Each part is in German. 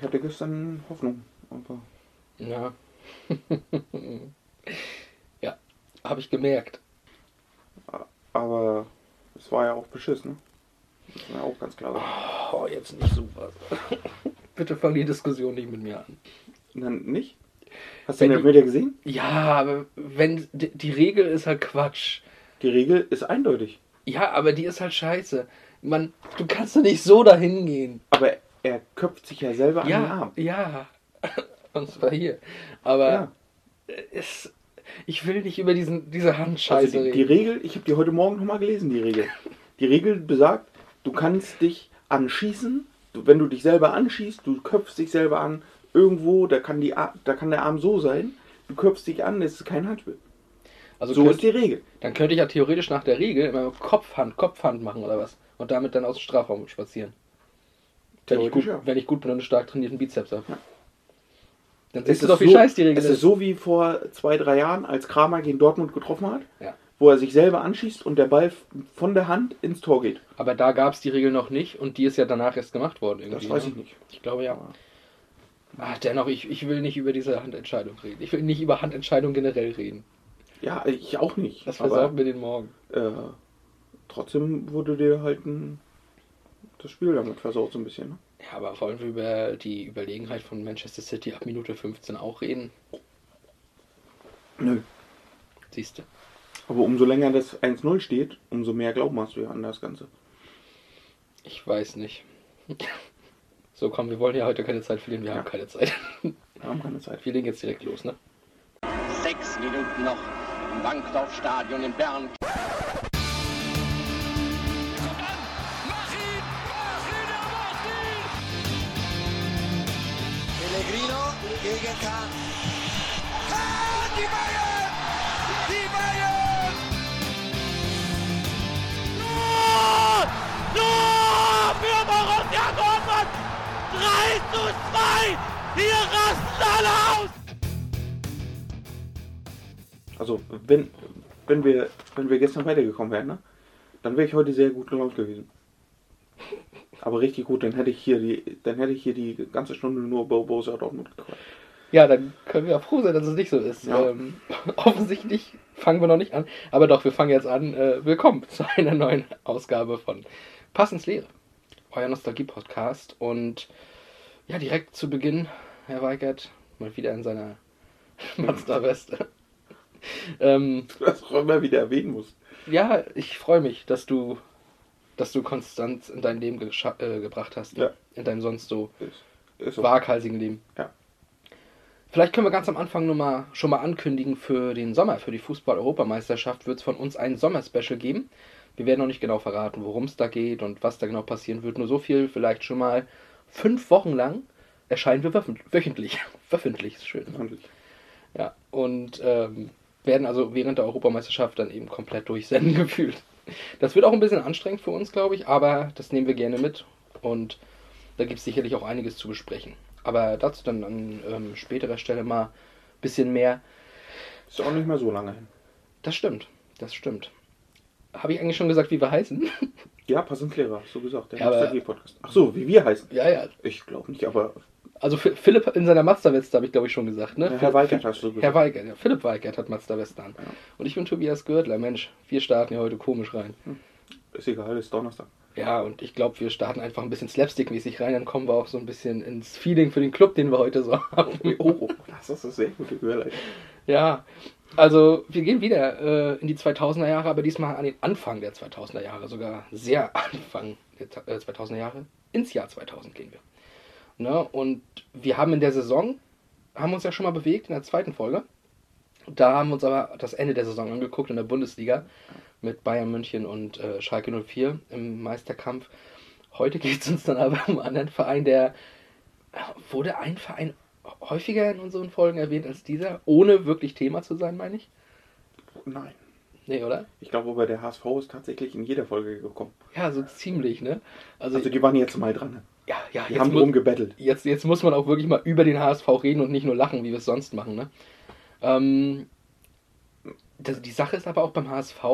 ich hatte gestern Hoffnung. Aber Ja. ja, habe ich gemerkt. Aber es war ja auch beschissen. Ne? Das man ja auch ganz klar sagen. Oh, jetzt nicht super. Bitte fang die Diskussion nicht mit mir an. Dann nicht? Hast du Wenn den die- Elfmeter gesehen? Ja, aber wenn die, die Regel ist halt Quatsch. Die Regel ist eindeutig. Ja, aber die ist halt scheiße. Man, du kannst doch nicht so dahin gehen. Aber er köpft sich ja selber an den Ja, Arm. ja. Und zwar hier. Aber Ja. es, ich will nicht über diesen, diese Handscheiße Also die, die reden. Regel, ich habe die heute Morgen nochmal gelesen, die Regel. Die Regel besagt, du kannst dich anschießen, du, wenn du dich selber anschießt, du köpfst dich selber an, irgendwo, da kann, die, da kann der Arm so sein, du köpfst dich an, das ist kein Handspiel. Also so könnt, ist die Regel. dann könnte ich ja theoretisch nach der Regel immer Kopfhand, Kopfhand machen oder was. Und damit dann aus dem Strafraum spazieren. Wenn ich, gut, ja. wenn ich gut bin und einen stark trainierten Bizeps habe. Ja. Dann Es siehst du ist doch, wie so- scheiß die Regel Es ist. ist so wie vor zwei, drei Jahren, als Kramer gegen Dortmund getroffen hat, Ja. wo er sich selber anschießt und der Ball von der Hand ins Tor geht. Aber da gab es die Regel noch nicht und die ist ja danach erst gemacht worden. Irgendwie, Das weiß ne? ich nicht. Ich glaube ja. Ah, dennoch, ich, ich will nicht über diese Handentscheidung reden. Ich will nicht über Handentscheidung generell reden. Ja, ich auch nicht. Das versaut mir den Morgen. äh, trotzdem wurde dir halt ein, das Spiel damit versaut so ein bisschen. Ne? Ja, aber wollen wir über die Überlegenheit von Manchester City ab Minute 15 auch reden? Nö. Siehst du. Aber umso länger das 1-0 steht, umso mehr Glauben hast du ja an das Ganze. Ich weiß nicht. So, komm, wir wollen ja heute keine Zeit verlieren. Wir Ja. haben keine Zeit. Wir haben keine Zeit. Wir legen jetzt direkt los, ne? Sechs Minuten noch im Wankdorf-Stadion in Bern. 2! Hier rasten alle aus! Also, wenn, wenn, wir, wenn wir gestern weitergekommen wären, ne, dann wäre ich heute sehr gut gelaunt gewesen. Aber richtig gut, dann hätte ich hier die, dann hätte ich hier die ganze Stunde nur Bo- Borussia Dortmund gequatscht. Ja, dann können wir auch froh sein, dass es nicht so ist. Ja. Ähm, offensichtlich fangen wir noch nicht an. Aber doch, wir fangen jetzt an. Äh, willkommen zu einer neuen Ausgabe von Pass ins Leere. Euer Nostalgie-Podcast. Und ja, direkt zu Beginn, Herr Weigert, mal wieder in seiner Mazda-Weste. ähm, Das auch immer wieder erwähnen muss. ja, ich freue mich, dass du, dass du Konstanz in dein Leben äh, gebracht hast. Ja. In deinem sonst so Ist, ist so. waghalsigen Leben. Ja. Vielleicht können wir ganz am Anfang nur mal, schon mal ankündigen für den Sommer, für die Fußball-Europameisterschaft wird es von uns ein Sommerspecial geben. Wir werden noch nicht genau verraten, worum es da geht und was da genau passieren wird. Nur so viel, vielleicht schon mal fünf Wochen lang erscheinen wir wöchent- wöchentlich. wöchentlich ist schön. Ne? Ja, und ähm, werden also während der Europameisterschaft dann eben komplett durchsenden gefühlt. Das wird auch ein bisschen anstrengend für uns, glaube ich, aber das nehmen wir gerne mit und da gibt es sicherlich auch einiges zu besprechen. Aber dazu dann an ähm, späterer Stelle mal ein bisschen mehr. Ist auch nicht mehr so lange hin. Das stimmt, das stimmt. Habe ich eigentlich schon gesagt, wie wir heißen? Ja, pass ins Lehrer, hast du gesagt. Der Ja, Nostalgie-Podcast. Ach so, wie wir heißen. ja, ja. Ich glaube nicht, aber Also Philipp in seiner Mazda-Weste habe ich, glaube ich, schon gesagt, ne? Herr Weigert hast du gesagt. Herr Weigert, ja. Philipp Weigert hat Mazda-Weste an. Ja. Und ich bin Tobias Gürtler. Mensch, wir starten ja heute komisch rein. ist egal, ist Donnerstag. Ja, und ich glaube, wir starten einfach ein bisschen slapstick-mäßig rein, dann kommen wir auch so ein bisschen ins Feeling für den Club, den wir heute so haben. Oh, oh, das ist eine sehr gute Überleitung. Ja, also wir gehen wieder äh, in die 2000er Jahre, aber diesmal an den Anfang der 2000er Jahre, sogar sehr Anfang der äh, 2000er Jahre. Ins Jahr 2000 gehen wir. Ne? Und wir haben in der Saison, haben uns ja schon mal bewegt in der zweiten Folge. Da haben wir uns aber das Ende der Saison angeguckt in der Bundesliga mit Bayern München und äh, Schalke 04 im Meisterkampf. Heute geht es uns dann aber um einen anderen Verein, der wurde ein Verein häufiger in unseren Folgen erwähnt als dieser, ohne wirklich Thema zu sein, meine ich. Nein. Nee, oder? Ich glaube aber, der HSV ist tatsächlich in jeder Folge gekommen. Ja, so ziemlich, ne? Also, Also die waren jetzt mal dran. ne? ja, ja, Die jetzt, haben mu drum gebettelt. jetzt, jetzt muss man auch wirklich mal über den HSV reden und nicht nur lachen, wie wir es sonst machen, ne? Ähm, das, die Sache ist aber auch beim HSV,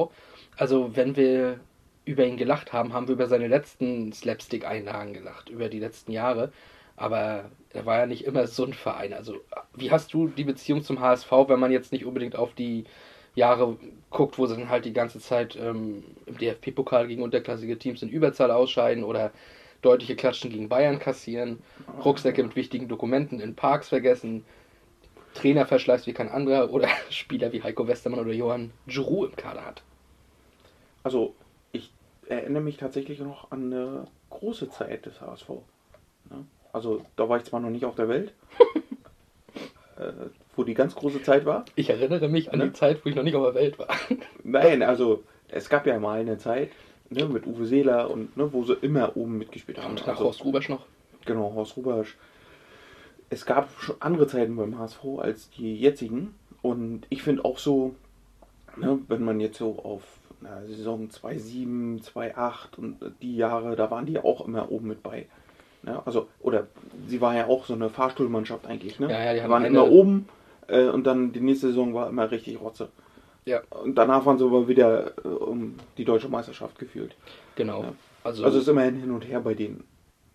also wenn wir über ihn gelacht haben, haben wir über seine letzten Slapstick-Einlagen gelacht, über die letzten Jahre. Aber er war ja nicht immer so ein Verein. Also, wie hast du die Beziehung zum HSV, wenn man jetzt nicht unbedingt auf die Jahre guckt, wo sie dann halt die ganze Zeit ähm, im DFB-Pokal gegen unterklassige Teams in Überzahl ausscheiden oder deutliche Klatschen gegen Bayern kassieren, Rucksäcke mit wichtigen Dokumenten in Parks vergessen, Trainerverschleiß wie kein anderer oder Spieler wie Heiko Westermann oder Johann Giroud im Kader hat. Also, ich erinnere mich tatsächlich noch an eine große Zeit des HSV. Ne? Also, da war ich zwar noch nicht auf der Welt, äh, wo die ganz große Zeit war. Ich erinnere mich an Ne? die Zeit, wo ich noch nicht auf der Welt war. Nein, also, es gab ja mal eine Zeit ne, mit Uwe Seeler und ne, wo sie immer oben mitgespielt haben. Und nach Also, Horst Rubesch noch. Genau, Horst Rubasch. Es gab schon andere Zeiten beim HSV als die jetzigen. Und ich finde auch so, ne, wenn man jetzt so auf na, Saison 2-7, 2-8 und die Jahre, da waren die auch immer oben mit bei. Ne? Also, oder sie war ja auch so eine Fahrstuhlmannschaft eigentlich. Ne? Ja, ja, die haben waren eine- immer oben äh, und dann die nächste Saison war immer richtig Rotze. Ja, Und danach waren sie aber wieder äh, um die deutsche Meisterschaft gefühlt. genau. Ja. Also, Also es ist immerhin hin und her bei denen.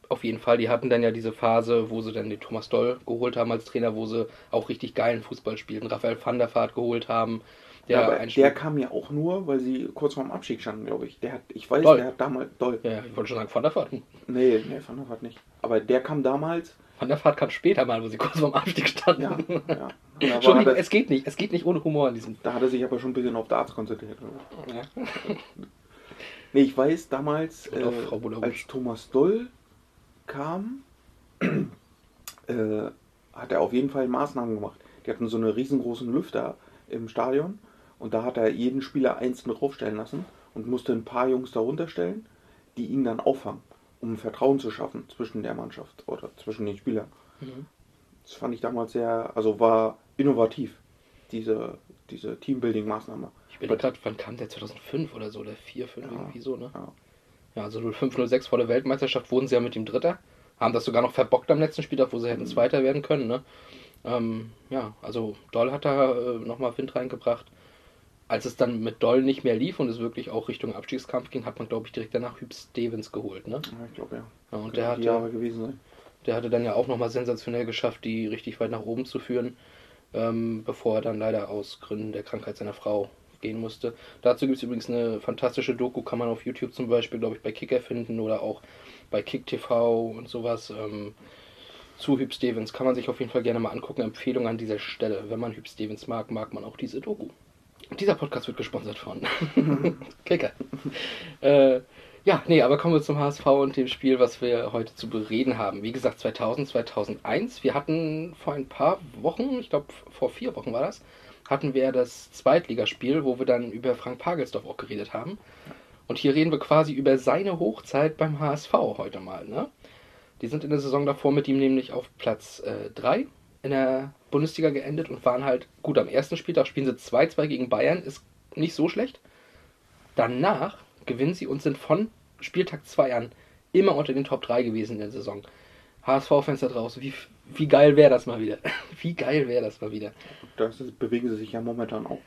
auf jeden Fall, die hatten dann ja diese Phase, wo sie dann den Thomas Doll geholt haben als Trainer, wo sie auch richtig geilen Fußball spielten. Raphael van der Vaart geholt haben. Der, ja, aber der kam ja auch nur, weil sie kurz vorm Abstieg standen, glaube ich. Der hat, ich weiß, Doll. der hat damals, Doll. ja, ich wollte schon sagen, Van der Vaart. Hm. Nee, nee, Van der Vaart nicht. Aber der kam damals, Van der Vaart kam später mal, wo sie kurz vorm Abstieg standen. ja, ja. Entschuldigung, er, es geht nicht. Es geht nicht ohne Humor in diesem. da hat er sich aber schon ein bisschen auf Darts konzentriert. Oder? Ja. Nee, ich weiß, damals, äh, als Thomas Doll kam, äh, hat er auf jeden Fall Maßnahmen gemacht. Die hatten so einen riesengroßen Lüfter im Stadion und da hat er jeden Spieler einzeln draufstellen lassen und musste ein paar Jungs darunter stellen, die ihn dann auffangen, um Vertrauen zu schaffen zwischen der Mannschaft oder zwischen den Spielern. Mhm. Das fand ich damals sehr, also war innovativ, diese, diese Teambuilding-Maßnahme. Ich bin gerade, wann kam der? 2005 oder so, oder 4, 5, Ja. irgendwie so, ne? Ja. Ja, also 05, 06 vor der Weltmeisterschaft wurden sie ja mit dem Dritter. Haben das sogar noch verbockt am letzten Spieltag, wo sie hätten Zweiter werden können, ne? Ähm, ja, also Doll hat da äh, nochmal Wind reingebracht. Als es dann mit Doll nicht mehr lief und es wirklich auch Richtung Abstiegskampf ging, hat man, glaube ich, direkt danach Hüb Stevens geholt, ne? Ja, ich glaube ja. Ja, und Könnte der hatte, Jahre gewesen sein. der hatte dann ja auch nochmal sensationell geschafft, die richtig weit nach oben zu führen, ähm, bevor er dann leider aus Gründen der Krankheit seiner Frau gehen musste. Dazu gibt es übrigens eine fantastische Doku, kann man auf YouTube zum Beispiel, glaube ich, bei Kicker finden oder auch bei Kick TV und sowas. Ähm, zu Hüb Stevens kann man sich auf jeden Fall gerne mal angucken. Empfehlung an dieser Stelle. Wenn man Hüb Stevens mag, mag man auch diese Doku. Dieser Podcast wird gesponsert von Kicker. äh, ja, nee, aber kommen wir zum HSV und dem Spiel, was wir heute zu bereden haben. Wie gesagt, 2000, 2001. Wir hatten vor ein paar Wochen, ich glaube vor vier Wochen war das, hatten wir das Zweitligaspiel, wo wir dann über Frank Pagelsdorf auch geredet haben. Und hier reden wir quasi über seine Hochzeit beim HSV heute mal. Ne? Die sind in der Saison davor mit ihm nämlich auf Platz 3 in der Bundesliga geendet und waren halt gut am ersten Spieltag spielen sie 2-2 gegen Bayern, ist nicht so schlecht. Danach gewinnen sie und sind von Spieltag 2 an immer unter den Top 3 gewesen in der Saison. HSV-Fans da draußen, wie, wie geil wäre das mal wieder? Wie geil wäre das mal wieder? Das ist, bewegen sie sich ja momentan auch.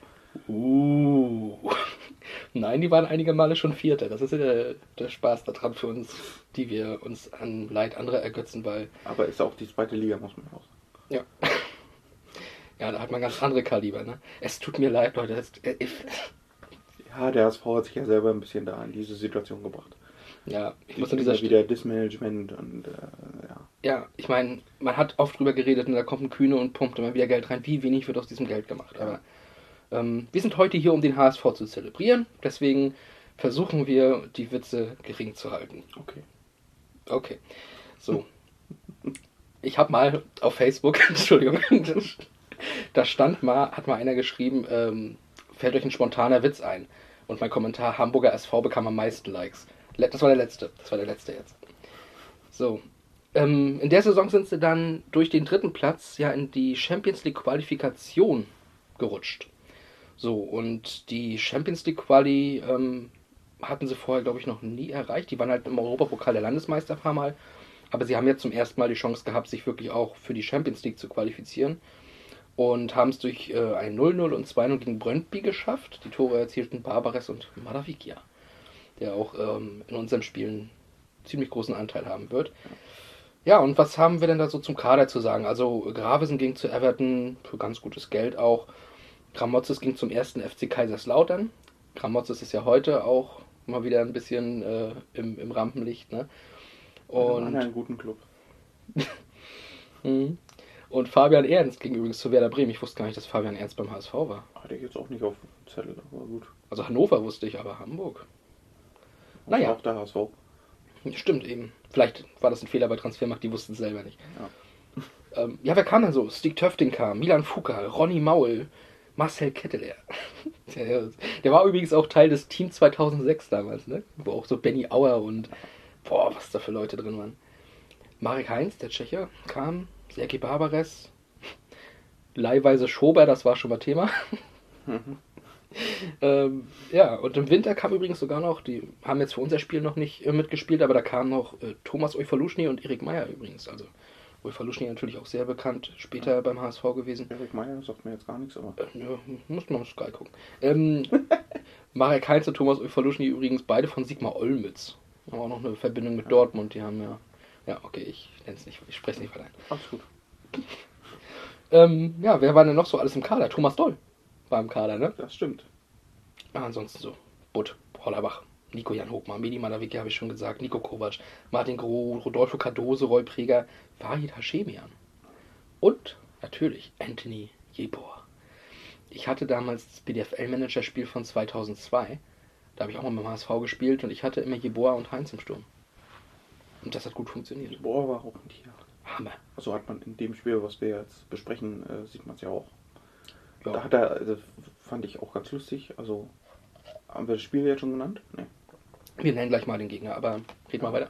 Uh. Nein, die waren einige Male schon Vierter. Das ist ja der, der Spaß daran für uns, die wir uns an Leid anderer ergötzen, weil Aber ist auch die zweite Liga, muss man auch sagen. Ja. Ja, da hat man ganz andere Kaliber, ne? Es tut mir leid, Leute. Es, äh, Ja, der HSV hat sich ja selber ein bisschen da in diese Situation gebracht. ja, ich Die muss an dieser Stelle. wieder Dismanagement und äh, ja. Ja, ich meine, man hat oft drüber geredet und da kommt ein Kühne und pumpt immer wieder Geld rein. Wie wenig wird aus diesem Geld gemacht? Aber ähm, wir sind heute hier, um den HSV zu zelebrieren. Deswegen versuchen wir, die Witze gering zu halten. Okay. Okay. So. Ich habe mal auf Facebook, Entschuldigung, da stand mal, hat mal einer geschrieben, ähm, fällt euch ein spontaner Witz ein. Und mein Kommentar, Hamburger SV bekam am meisten Likes. Das war der letzte. Das war der letzte jetzt. So. Ähm, in der Saison sind sie dann durch den dritten Platz ja in die Champions League Qualifikation gerutscht. So, und die Champions League Quali ähm, hatten sie vorher, glaube ich, noch nie erreicht. Die waren halt im Europapokal der Landesmeister ein paar Mal. Aber sie haben jetzt zum ersten Mal die Chance gehabt, sich wirklich auch für die Champions League zu qualifizieren. Und haben es durch äh, ein 0-0 und 2-0 gegen Brøndby geschafft. Die Tore erzielten Barbares und Madavikia, der auch ähm, in unseren Spielen ziemlich großen Anteil haben wird. Ja, und was haben wir denn da so zum Kader zu sagen? Also Gravesen ging zu Everton für ganz gutes Geld auch. Gramotzes ging zum ersten FC Kaiserslautern. Gramotzes ist ja heute auch mal wieder ein bisschen äh, im, im Rampenlicht. Ne? Und Und, einen guten Club. Mhm. und Fabian Ernst ging übrigens zu Werder Bremen. Ich wusste gar nicht, dass Fabian Ernst beim HSV war. Hatte ich jetzt auch nicht auf dem Zettel, aber gut. Also Hannover wusste ich, aber Hamburg. Das Naja. Auch der HSV. Stimmt eben. Vielleicht war das ein Fehler bei Transfermarkt, die wussten es selber nicht. Ja. Ähm, ja, wer kam denn so? Stig Töfting kam, Milan Fuka, Ronny Maul, Marcel Ketteler. der, der war übrigens auch Teil des Team 2006 damals, ne? Wo auch so Benny Auer und boah, was da für Leute drin waren. Marek Heinz, der Tscheche, kam, Sergei Barbares, leihweise Schober, das war schon mal Thema. ähm, ja, und im Winter kam übrigens sogar noch, die haben jetzt für unser Spiel noch nicht äh, mitgespielt, aber da kamen noch äh, Thomas Eufaluschny und Erik Meyer übrigens. Also Eufaluschny natürlich auch sehr bekannt, später beim HSV gewesen. Erik Meyer sagt mir jetzt gar nichts, aber. Äh, ja, muss man Sky gucken. Ähm, Marek Heinz und Thomas Eufaluschny übrigens beide von Sigmar Olmütz. Haben auch noch eine Verbindung mit Dortmund, die haben ja. Ja, okay, ich nenne es nicht, ich spreche es nicht weiter ein. Alles gut. Ähm, ja, wer war denn noch so alles im Kader? Thomas Doll war im Kader, ne? Das stimmt. Ja, ansonsten so. Butt, Hollerbach, Nico Jan Hochmann, Medi Malawicki habe ich schon gesagt, Nico Kovac, Martin Groh, Rodolfo Cardoso, Roy Preger, Wahid Hashemian. Und natürlich Anthony Jebor. Ich hatte damals das BDFL-Manager-Spiel von 2002. Da habe ich auch mal beim HSV gespielt und ich hatte immer Jeboa und Heinz im Sturm. Und das hat gut funktioniert. Boah, war auch ein Tier. Hammer. Also hat man in dem Spiel, was wir jetzt besprechen, äh, sieht man es ja auch. Ja. Da hat er, also, fand ich auch ganz lustig. Also, haben wir das Spiel jetzt schon genannt? Nee. Wir nennen gleich mal den Gegner, aber red mal weiter.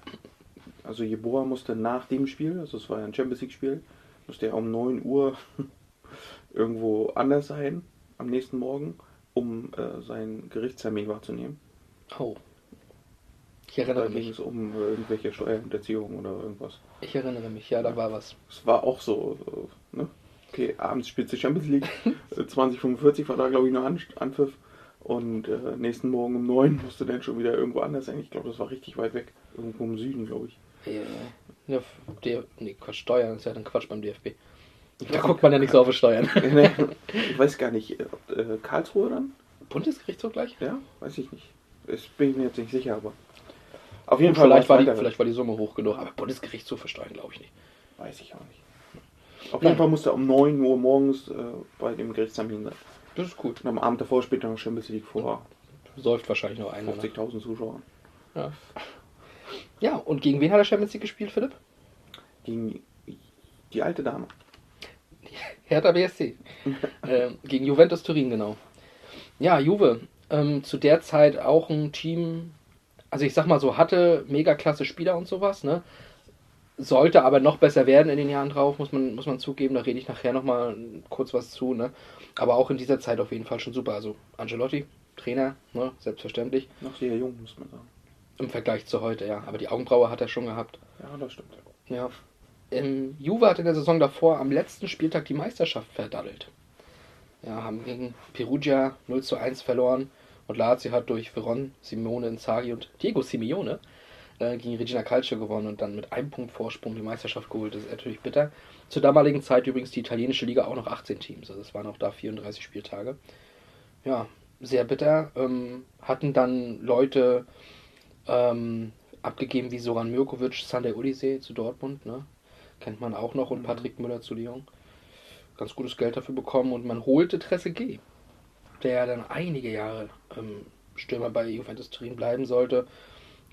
Also Jeboa musste nach dem Spiel, also es war ja ein Champions League Spiel, musste er um 9 Uhr irgendwo anders sein am nächsten Morgen, um äh, seinen Gerichtstermin wahrzunehmen. Oh. Ich Da erinnere ging mich. es um äh, irgendwelche Steuerhinterziehung oder irgendwas. Ich erinnere mich, ja, da war was. Es war auch so, äh, ne? Okay, abends spielt die Champions League, äh, 2045 war da glaube ich noch An Anpfiff und äh, nächsten Morgen um 9 musste dann schon wieder irgendwo anders sein. Ich glaube, das war richtig weit weg, irgendwo im Süden, glaube ich. Ja, ja der, nee, Quatsch, Steuern ist ja dann Quatsch beim DFB. Da guckt man ja nicht so auf die Steuern. ich weiß gar nicht, äh, äh, Karlsruhe dann? Bundesgerichtshof gleich? Ja, weiß ich nicht. Das bin ich mir jetzt nicht sicher, aber auf jeden Fall vielleicht, war die, vielleicht war die Summe hoch genug, aber Bundesgerichtshof für Steuern glaube ich nicht. weiß ich auch nicht. Auf Nein. jeden Fall musste er um 9 Uhr morgens äh, bei dem Gerichtstermin sein. Das ist gut. Und am Abend davor spielt er noch Champions League vor Säuft wahrscheinlich noch einer. Ne? 50.000 Zuschauern. Ja. ja, und gegen wen hat er Champions League gespielt, Philipp? Gegen die alte Dame. Hertha BSC. ähm, gegen Juventus Turin, genau. Ja, Juve. Ähm, zu der Zeit auch ein Team, also ich sag mal so, hatte mega klasse Spieler und sowas, ne? Sollte aber noch besser werden in den Jahren drauf, muss man, muss man zugeben. Da rede ich nachher nochmal kurz was zu, ne? Aber auch in dieser Zeit auf jeden Fall schon super. Also Ancelotti, Trainer, ne? Selbstverständlich. Noch sehr jung, muss man sagen. Im Vergleich zu heute, ja. Aber die Augenbraue hat er schon gehabt. Ja, das stimmt. Ja. Ähm, Juve hat in der Saison davor am letzten Spieltag die Meisterschaft verdaddelt. Ja, haben gegen Perugia 0 zu 1 verloren und Lazio hat durch Veron, Simone Inzaghi und Diego Simeone äh, gegen Regina Calcio gewonnen und dann mit einem Punkt Vorsprung die Meisterschaft geholt. Das ist natürlich bitter. Zur damaligen Zeit übrigens die italienische Liga auch noch 18 Teams, also es waren auch da 34 Spieltage. Ja, sehr bitter. Ähm, hatten dann Leute ähm, abgegeben wie Soran Mirkovic, Sander Ulise zu Dortmund, ne? Kennt man auch noch und Mhm. Patrick Müller zu Lyon. Ganz gutes Geld dafür bekommen und man holte Trezeguet, der dann einige Jahre ähm, Stürmer bei Juventus Turin bleiben sollte.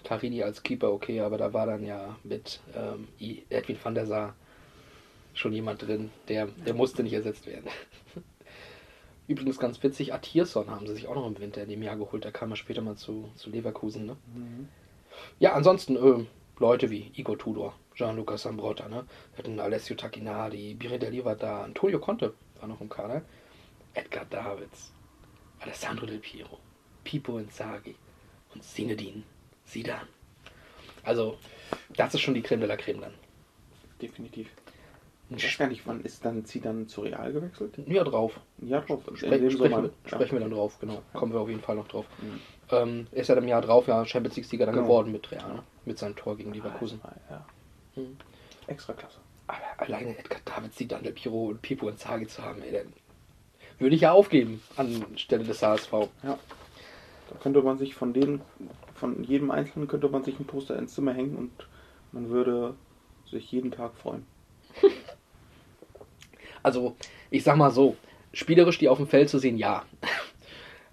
Carini als Keeper, okay, aber da war dann ja mit ähm, Edwin van der Sar schon jemand drin, der, der musste nicht ersetzt werden. Übrigens ganz witzig, Atierson haben sie sich auch noch im Winter in dem Jahr geholt, da kam er später mal zu, zu Leverkusen. Ne? Ja, ansonsten äh, Leute wie Igor Tudor, Gianluca Sambrotta, ne? Wir hatten Alessio Tacchinardi, Birindelli war da, Antonio Conte war noch im Kader, Edgar Davids, Alessandro Del Piero, Pipo Inzaghi und Zinedine Zidane. Also, das ist schon die Creme de la Creme dann. Definitiv. Ich weiß gar nicht, wann ist dann sie dann zu Real gewechselt? Ja, drauf. Jahr drauf. Spre sprechen, wir, sprechen wir dann drauf, genau. Kommen wir auf jeden Fall noch drauf. Mhm. Ähm, ist ja im Jahr drauf ja Champions League-Sieger dann Genau. geworden mit Real, ne? mit seinem Tor gegen Leverkusen. Ah, Ja. Extra klasse. Aber alleine Edgar Davids, die Del Piro und Pipo und Zagi zu haben, ey, dann würde ich ja aufgeben anstelle des HSV. Ja. Da könnte man sich von denen, von jedem Einzelnen könnte man sich ein Poster ins Zimmer hängen und man würde sich jeden Tag freuen. Also, ich sag mal so, spielerisch die auf dem Feld zu sehen, ja.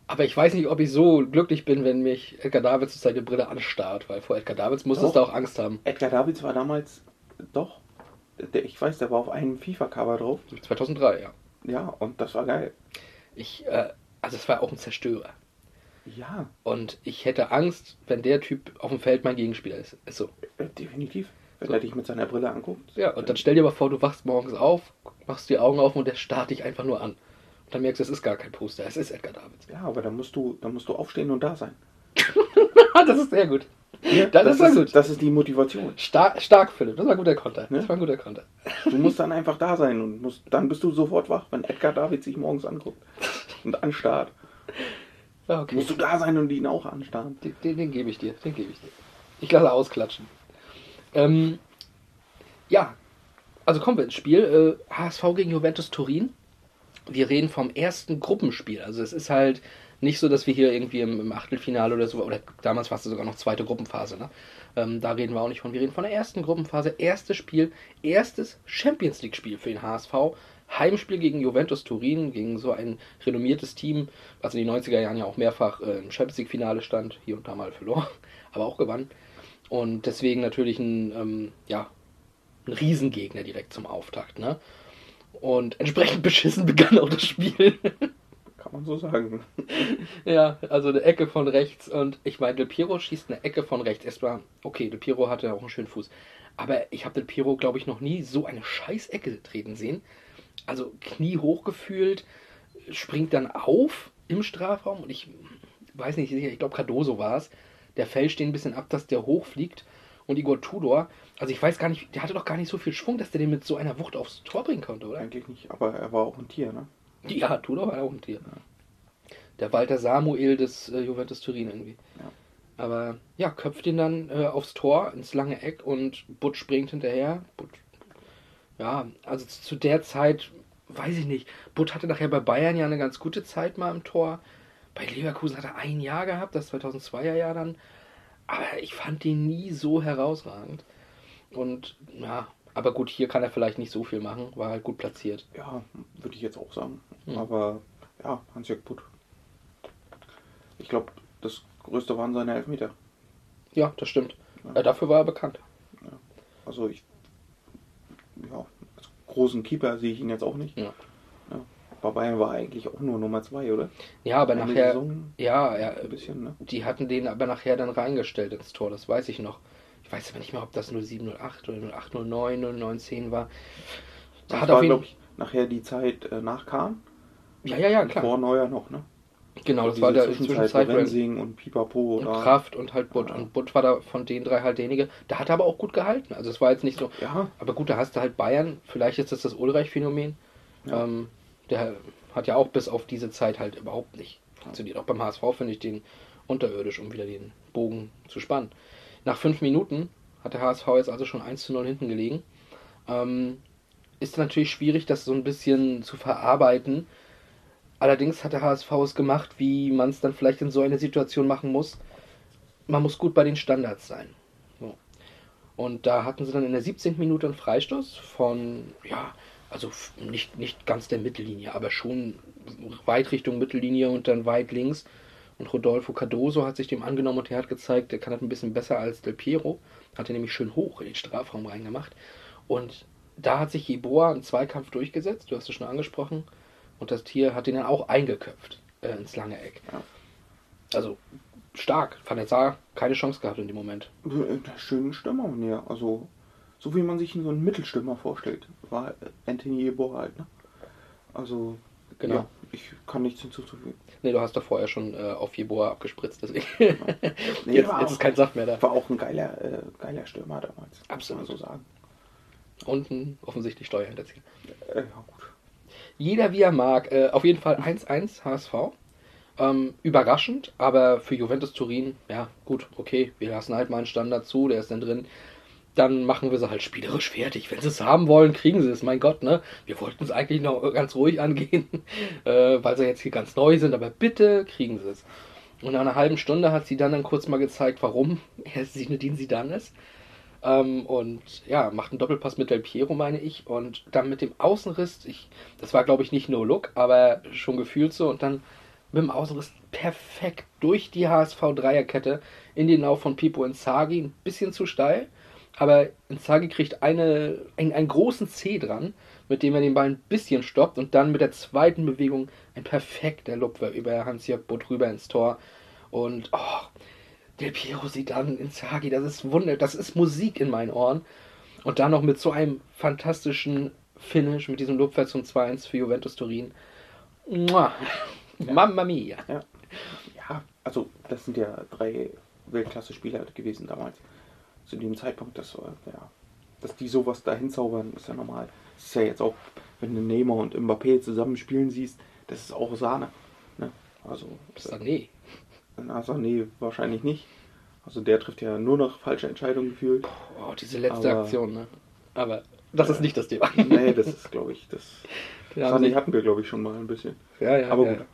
Aber ich weiß nicht, ob ich so glücklich bin, wenn mich Edgar Davids seine Brille anstarrt, weil vor Edgar Davids musstest du auch Angst haben. Edgar Davids war damals doch, der, ich weiß, der war auf einem FIFA-Cover drauf. 2003, ja. Ja, und das war geil. Ich, äh, also es war auch ein Zerstörer. Ja, Und ich hätte Angst, wenn der Typ auf dem Feld mein Gegenspieler ist. Ist so. äh, definitiv. Wenn So. er dich mit seiner Brille anguckt. Ja, und dann stell dir mal vor, du wachst morgens auf, machst die Augen auf und der starrt dich einfach nur an. Dann merkst du, es ist gar kein Poster, es ist Edgar Davids. Ja, aber dann musst du, dann musst du aufstehen und da sein. das ist sehr gut. das, ist sehr gut. Das ist die Motivation. Stark, stark, Philipp. Das war ein guter Konter. Ne? Das war ein guter Konter. Du musst dann einfach da sein und musst, dann bist du sofort wach, wenn Edgar David sich morgens anguckt und anstarrt. Ja, okay. Musst du da sein und ihn auch anstarren. Den, den, den gebe ich dir. Den gebe ich dir. Ich lasse ausklatschen. Ähm, ja, also kommen wir ins Spiel. Äh, HSV gegen Juventus Turin. Wir reden vom ersten Gruppenspiel. Also es ist halt nicht so, dass wir hier irgendwie im, im Achtelfinale oder so, oder damals war es sogar noch zweite Gruppenphase, ne? Ähm, da reden wir auch nicht von. Wir reden von der ersten Gruppenphase, erstes Spiel, erstes Champions League-Spiel für den HSV. Heimspiel gegen Juventus Turin, gegen so ein renommiertes Team, was in den 90er Jahren ja auch mehrfach äh, im Champions League-Finale stand, hier und da mal verlor, aber auch gewann. Und deswegen natürlich ein, ähm, ja, ein Riesengegner direkt zum Auftakt. Ne? Und entsprechend beschissen begann auch das Spiel. Kann man so sagen. ja, also eine Ecke von rechts und ich meine, Del Piero schießt eine Ecke von rechts. Erstmal, okay, Del Piero hatte auch einen schönen Fuß. Aber ich habe Del Piero, glaube ich, noch nie so eine scheiß Ecke treten sehen. Also Knie hochgefühlt, springt dann auf im Strafraum und ich weiß nicht sicher, ich glaube Cardoso war es. Der fälscht den ein bisschen ab, dass der hochfliegt. Und Igor Tudor, also ich weiß gar nicht, der hatte doch gar nicht so viel Schwung, dass der den mit so einer Wucht aufs Tor bringen konnte, oder? Eigentlich nicht, aber er war auch ein Tier, ne? Ja, Tudor war auch ein Tier. Der Walter Samuel des äh, Juventus Turin irgendwie. Ja. Aber ja, köpft ihn dann äh, aufs Tor, ins lange Eck und Butt springt hinterher. Butt, ja, also zu, der Zeit, weiß ich nicht. Butt hatte nachher bei Bayern ja eine ganz gute Zeit mal im Tor. Bei Leverkusen hat er ein Jahr gehabt, das 2002er Jahr dann. Aber ich fand ihn nie so herausragend. Und ja, aber gut, hier kann er vielleicht nicht so viel machen, war halt gut platziert. Ja, würde ich jetzt auch sagen. Hm. Aber ja, Hans-Jörg Butt. Ich glaube, das größte waren seine Elfmeter. Ja, das stimmt. Ja. Äh, dafür war er bekannt. Also ich, ja, als großen Keeper sehe ich ihn jetzt auch nicht. Ja. Bei Bayern war eigentlich auch nur Nummer zwei, oder? Ja, aber Eine nachher. Saison Ja, ja, ein bisschen, ne? die hatten den aber nachher dann reingestellt ins Tor, das weiß ich noch. Ich weiß aber nicht mehr, ob das 0708 oder 0809, 0910 war. Da Das hat war, glaube ich, nachher die Zeit äh, nach Kahn. Ja, ja, ja, klar. Vor Neuer noch, ne? genau, das Diese war der Zwischenzeit, Zwischenzeit, Rensing und Pipapo und. Kraft und halt Butt. Ja. Und Butt war da von den drei halt derjenige. Da hat er aber auch gut gehalten. Also es war jetzt nicht so. Ja, Aber gut, da hast du halt Bayern. Vielleicht ist das das Ulreich-Phänomen. Ja. Ähm, der hat ja auch bis auf diese Zeit halt überhaupt nicht funktioniert. Auch beim HSV finde ich den unterirdisch, um wieder den Bogen zu spannen. Nach fünf Minuten hat der HSV jetzt also schon 1 zu 0 hinten gelegen. Ähm, ist natürlich schwierig, das so ein bisschen zu verarbeiten. Allerdings hat der HSV es gemacht, wie man es dann vielleicht in so einer Situation machen muss. Man muss gut bei den Standards sein. Und da hatten sie dann in der 17. Minute einen Freistoß von, ja, also nicht, nicht ganz der Mittellinie, aber schon weit Richtung Mittellinie und dann weit links. Und Rodolfo Cardoso hat sich dem angenommen und er hat gezeigt, der kann das ein bisschen besser als Del Piero. Hat er nämlich schön hoch in den Strafraum reingemacht. Und da hat sich Jeboa im Zweikampf durchgesetzt, du hast es schon angesprochen. Und das Tier hat ihn dann auch eingeköpft äh, ins lange Eck. Ja. Also stark. Van der Sar keine Chance gehabt in dem Moment. äh, schönen Stürmer, ja. Also, so wie man sich so einen Mittelstürmer vorstellt, war Anthony Yeboah halt, ne? Also, Genau. ja, ich kann nichts hinzuzufügen. Nee, du hast doch vorher schon äh, auf Jeboa abgespritzt, deswegen. Nee, jetzt, jetzt ist kein Saft mehr da. War auch ein geiler, äh, geiler Stürmer damals. Absolut. Muss man so sagen. Und ein offensichtlich Steuerhinterzieher. Äh, ja, gut. Jeder wie er mag. Äh, auf jeden Fall 1-1 HSV. Ähm, überraschend, aber für Juventus Turin, ja, gut, okay, wir lassen halt mal einen Standard zu, der ist dann drin. Dann machen wir sie halt spielerisch fertig. Wenn sie es haben wollen, kriegen sie es. Mein Gott, ne? Wir wollten es eigentlich noch ganz ruhig angehen, äh, weil sie jetzt hier ganz neu sind, aber bitte kriegen sie es. Und nach einer halben Stunde hat sie dann, dann kurz mal gezeigt, warum er Sinedin Zidane ist. Ähm, und ja, macht einen Doppelpass mit Del Piero, meine ich. Und dann mit dem Außenriss, ich, das war glaube ich nicht No Look, aber schon gefühlt so. Und dann mit dem Außenriss perfekt durch die HSV-Dreierkette in den Lauf von Pipo Inzaghi. Ein bisschen zu steil, aber Inzaghi kriegt eine, einen, einen großen C dran, mit dem er den Ball ein bisschen stoppt. Und dann mit der zweiten Bewegung ein perfekter Lupfer über Hans-Jörg Butt rüber ins Tor. Und oh, Del Piero sieht dann Inzaghi, das ist Wunder, das ist Musik in meinen Ohren. Und dann noch mit so einem fantastischen Finish, mit diesem Lupfer zum 2-1 für Juventus Turin. Mua. Ja. Mamma mia. Ja. ja, also das sind ja drei Weltklasse-Spieler gewesen damals. Zu dem Zeitpunkt, das war, ja, dass die sowas da hinzaubern, ist ja normal. Das ist ja jetzt auch, wenn du Neymar und Mbappé zusammen spielen siehst, das ist auch Sahne. Ne? Also, Sané. na, Sané wahrscheinlich nicht. Also der trifft ja nur noch falsche Entscheidungen gefühlt. Oh, diese letzte Aber- Aktion, ne? Aber das ist nicht das Thema. Nee, das ist, glaube ich, das. Ja, also Sané hatten wir, glaube ich, schon mal ein bisschen. ja, ja, aber ja, gut.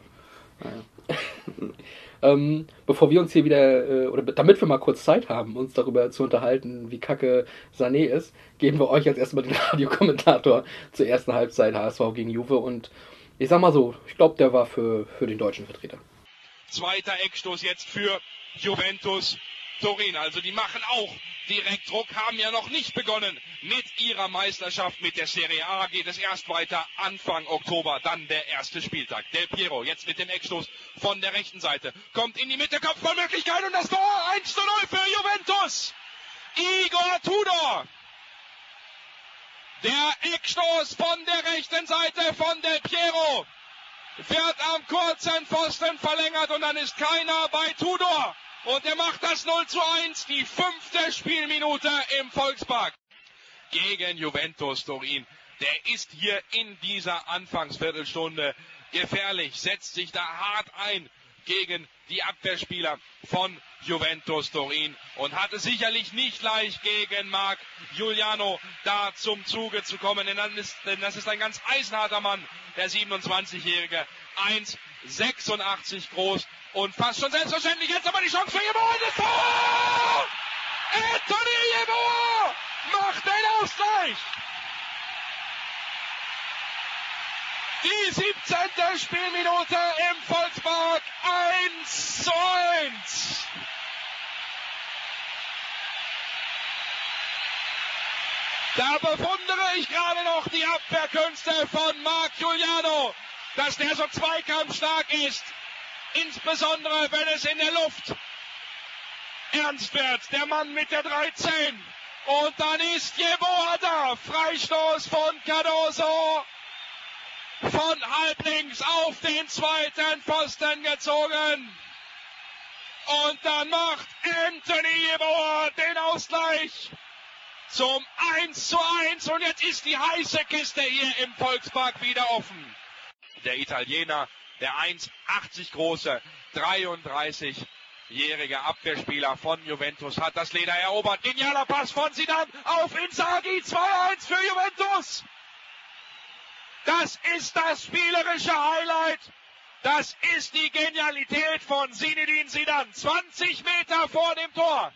Naja. Ähm, bevor wir uns hier wieder, äh, oder damit wir mal kurz Zeit haben, uns darüber zu unterhalten, wie kacke Sané ist, geben wir euch jetzt erstmal den Radiokommentator zur ersten Halbzeit HSV gegen Juve und ich sag mal so, ich glaube, der war für, für den deutschen Vertreter. Zweiter Eckstoß jetzt für Juventus Turin. Also die machen auch direkt Druck, haben ja noch nicht begonnen mit ihrer Meisterschaft mit der Serie A. Geht es erst weiter Anfang Oktober, dann der erste Spieltag. Del Piero jetzt mit dem Eckstoß von der rechten Seite. Kommt in die Mitte, Kopfballmöglichkeit und das Tor 1 zu 0 für Juventus. Igor Tudor. Der Eckstoß von der rechten Seite von Del Piero wird am kurzen Pfosten verlängert und dann ist keiner bei Tudor. Und er macht das 0 zu 1, die fünfte Spielminute im Volkspark. Gegen Juventus Turin. Der ist hier in dieser Anfangsviertelstunde gefährlich, setzt sich da hart ein gegen die Abwehrspieler von Juventus Turin und hatte sicherlich nicht leicht gegen Marc Giuliano da zum Zuge zu kommen, denn, ist, denn das ist ein ganz eisenharter Mann, der 27-Jährige, 1,86 groß und fast schon selbstverständlich jetzt aber die Chance für Jeboa das Tor! Anthony Jeboa macht den Ausgleich! Die 17. Spielminute im Volkspark 1 zu 1. Da bewundere ich gerade noch die Abwehrkünste von Marc Giuliano, dass der so zweikampfstark ist. Insbesondere wenn es in der Luft ernst wird. Der Mann mit der 13. Und dann ist Jeboa da. Freistoß von Cardoso von halblinks auf den zweiten Pfosten gezogen. Und dann macht Anthony Jeboa den Ausgleich zum 1 zu 1. Und jetzt ist die heiße Kiste hier im Volkspark wieder offen. Der Italiener, der 1,80 große, 33-jährige Abwehrspieler von Juventus hat das Leder erobert. Genialer Pass von Zidane auf Inzaghi. 2-1 für Juventus. Das ist das spielerische Highlight. Das ist die Genialität von Zinedine Zidane. 20 Meter vor dem Tor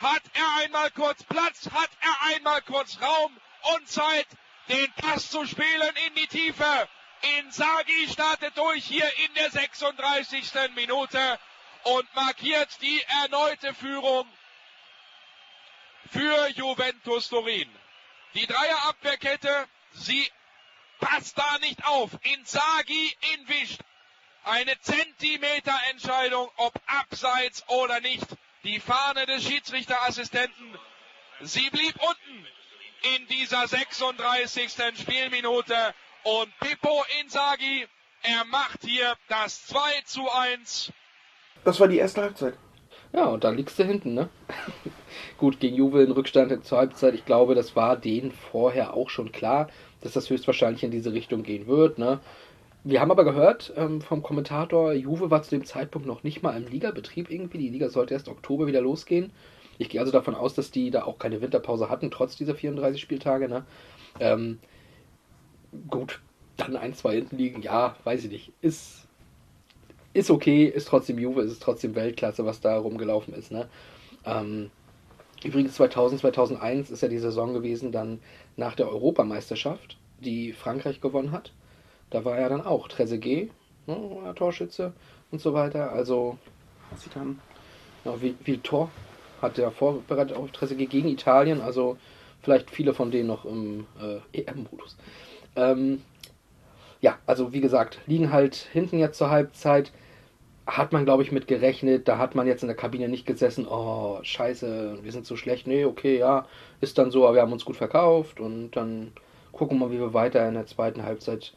hat er einmal kurz Platz, hat er einmal kurz Raum und Zeit, den Pass zu spielen in die Tiefe. Inzaghi startet durch hier in der 36. Minute und markiert die erneute Führung für Juventus Turin. Die Dreierabwehrkette, sie passt da nicht auf. Inzaghi entwischt. Eine Zentimeterentscheidung, ob abseits oder nicht. Die Fahne des Schiedsrichterassistenten, sie blieb unten in dieser 36. Spielminute. Und Pippo Inzaghi, er macht hier das 2 zu 1. Das war die erste Halbzeit. Ja, und dann liegst du hinten, ne? Gut, gegen Juve in Rückstand zur Halbzeit. Ich glaube, das war denen vorher auch schon klar, dass das höchstwahrscheinlich in diese Richtung gehen wird, ne? Wir haben aber gehört ähm, vom Kommentator, Juve war zu dem Zeitpunkt noch nicht mal im Ligabetrieb irgendwie. Die Liga sollte erst Oktober wieder losgehen. Ich gehe also davon aus, dass die da auch keine Winterpause hatten, trotz dieser 34 Spieltage. Ne? Ähm, gut, dann ein, zwei hinten liegen, ja, weiß ich nicht. Ist, ist okay, ist trotzdem Juve, ist trotzdem Weltklasse, was da rumgelaufen ist. Ne? Ähm, übrigens 2000, 2001 ist ja die Saison gewesen, dann nach der Europameisterschaft, die Frankreich gewonnen hat. Da war ja dann auch Trezeguet, ne, Torschütze und so weiter. Also Was sie dann? ja, Vitor hat ja vorbereitet auf Trezeguet gegen Italien, also vielleicht viele von denen noch im äh, EM-Modus. Ähm, ja, also wie gesagt, liegen halt hinten jetzt zur Halbzeit. Hat man, glaube ich, mit gerechnet. Da hat man jetzt in der Kabine nicht gesessen, oh, scheiße, wir sind so schlecht. Nee, okay, ja, ist dann so, aber wir haben uns gut verkauft und dann gucken wir mal, wie wir weiter in der zweiten Halbzeit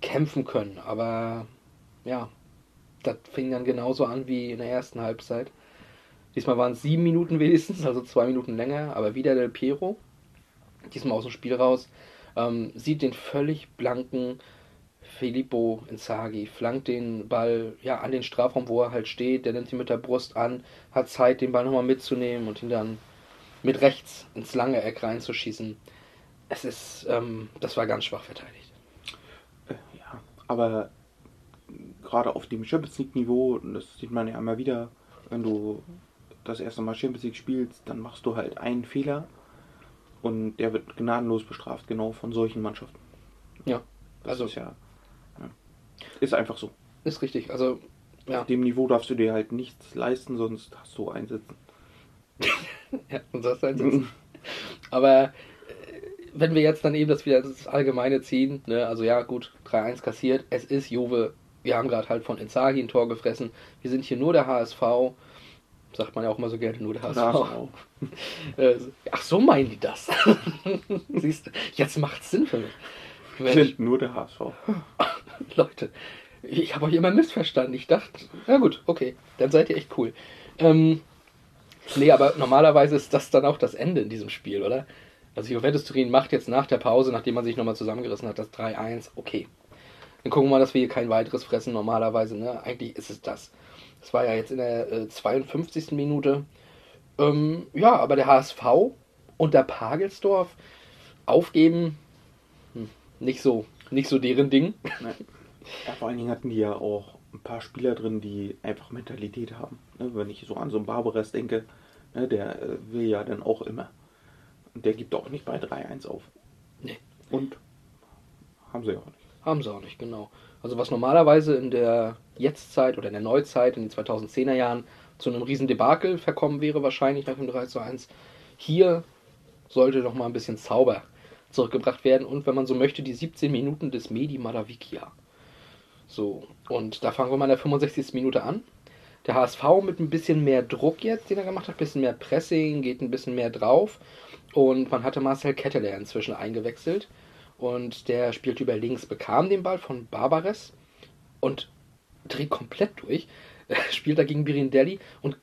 kämpfen können. Aber ja, das fing dann genauso an wie in der ersten Halbzeit. Diesmal waren es sieben Minuten wenigstens, also zwei Minuten länger, aber wieder Del Piero. Diesmal aus dem Spiel raus. Ähm, sieht den völlig blanken Filippo Inzaghi, flankt den Ball ja, an den Strafraum, wo er halt steht. Der nimmt ihn mit der Brust an, hat Zeit, den Ball nochmal mitzunehmen und ihn dann mit rechts ins lange Eck reinzuschießen. Es ist, ähm, das war ganz schwach verteidigt. Äh, ja, aber gerade auf dem Champions League Niveau, das sieht man ja immer wieder, wenn du das erste Mal Champions League spielst, dann machst du halt einen Fehler und der wird gnadenlos bestraft, genau von solchen Mannschaften. Ja, Das also ist ja, ja. Ist einfach so. ist richtig. Also, ja, Auf dem Niveau darfst du dir halt nichts leisten, sonst hast du einsitzen. ja und das einsetzen. Aber äh, wenn wir jetzt dann eben das wieder das Allgemeine ziehen, ne, also ja, gut, 3-1 kassiert, es ist Juve, wir haben gerade halt von Inzaghi ein Tor gefressen, wir sind hier nur der HSV, sagt man ja auch immer so gerne, nur der HSV. Auch. Äh, Ach, so meinen die das. Siehst du, jetzt macht Sinn für mich. Mensch, sind nur der HSV. Leute, ich habe euch immer missverstanden. Ich dachte, na gut, okay, dann seid ihr echt cool. Ähm, nee, aber normalerweise ist das dann auch das Ende in diesem Spiel, oder? Also Juventus Turin macht jetzt nach der Pause, nachdem man sich nochmal zusammengerissen hat, das 3-1, okay. Dann gucken wir mal, dass wir hier kein weiteres fressen normalerweise, ne? Eigentlich ist es das. Das war ja jetzt in der äh, 52. Minute. Ähm, ja, aber der HSV und der Pagelsdorf aufgeben, hm, nicht so, nicht so deren Ding. Ja, vor allen Dingen hatten die ja auch ein paar Spieler drin, die einfach Mentalität haben. Ne? Wenn ich so an so einen Barbares denke, ne? der äh, will ja dann auch immer. Und der gibt auch nicht bei 3-1 auf. Nee. Und haben sie auch nicht. Haben sie auch nicht, genau. Also was normalerweise in der Jetztzeit oder in der Neuzeit, in den 2010er Jahren, zu einem riesen Debakel verkommen wäre, wahrscheinlich nach dem 3 zu 1. Hier sollte noch mal ein bisschen Zauber zurückgebracht werden und wenn man so möchte, die 17 Minuten des Medi Malavikia. So, und da fangen wir mal in der 65. Minute an. Der HSV mit ein bisschen mehr Druck jetzt, den er gemacht hat, ein bisschen mehr Pressing, geht ein bisschen mehr drauf. Und man hatte Marcel Ketteler inzwischen eingewechselt. Und der spielt über links, bekam den Ball von Barbares und dreht komplett durch. Spielt dagegen Birindelli und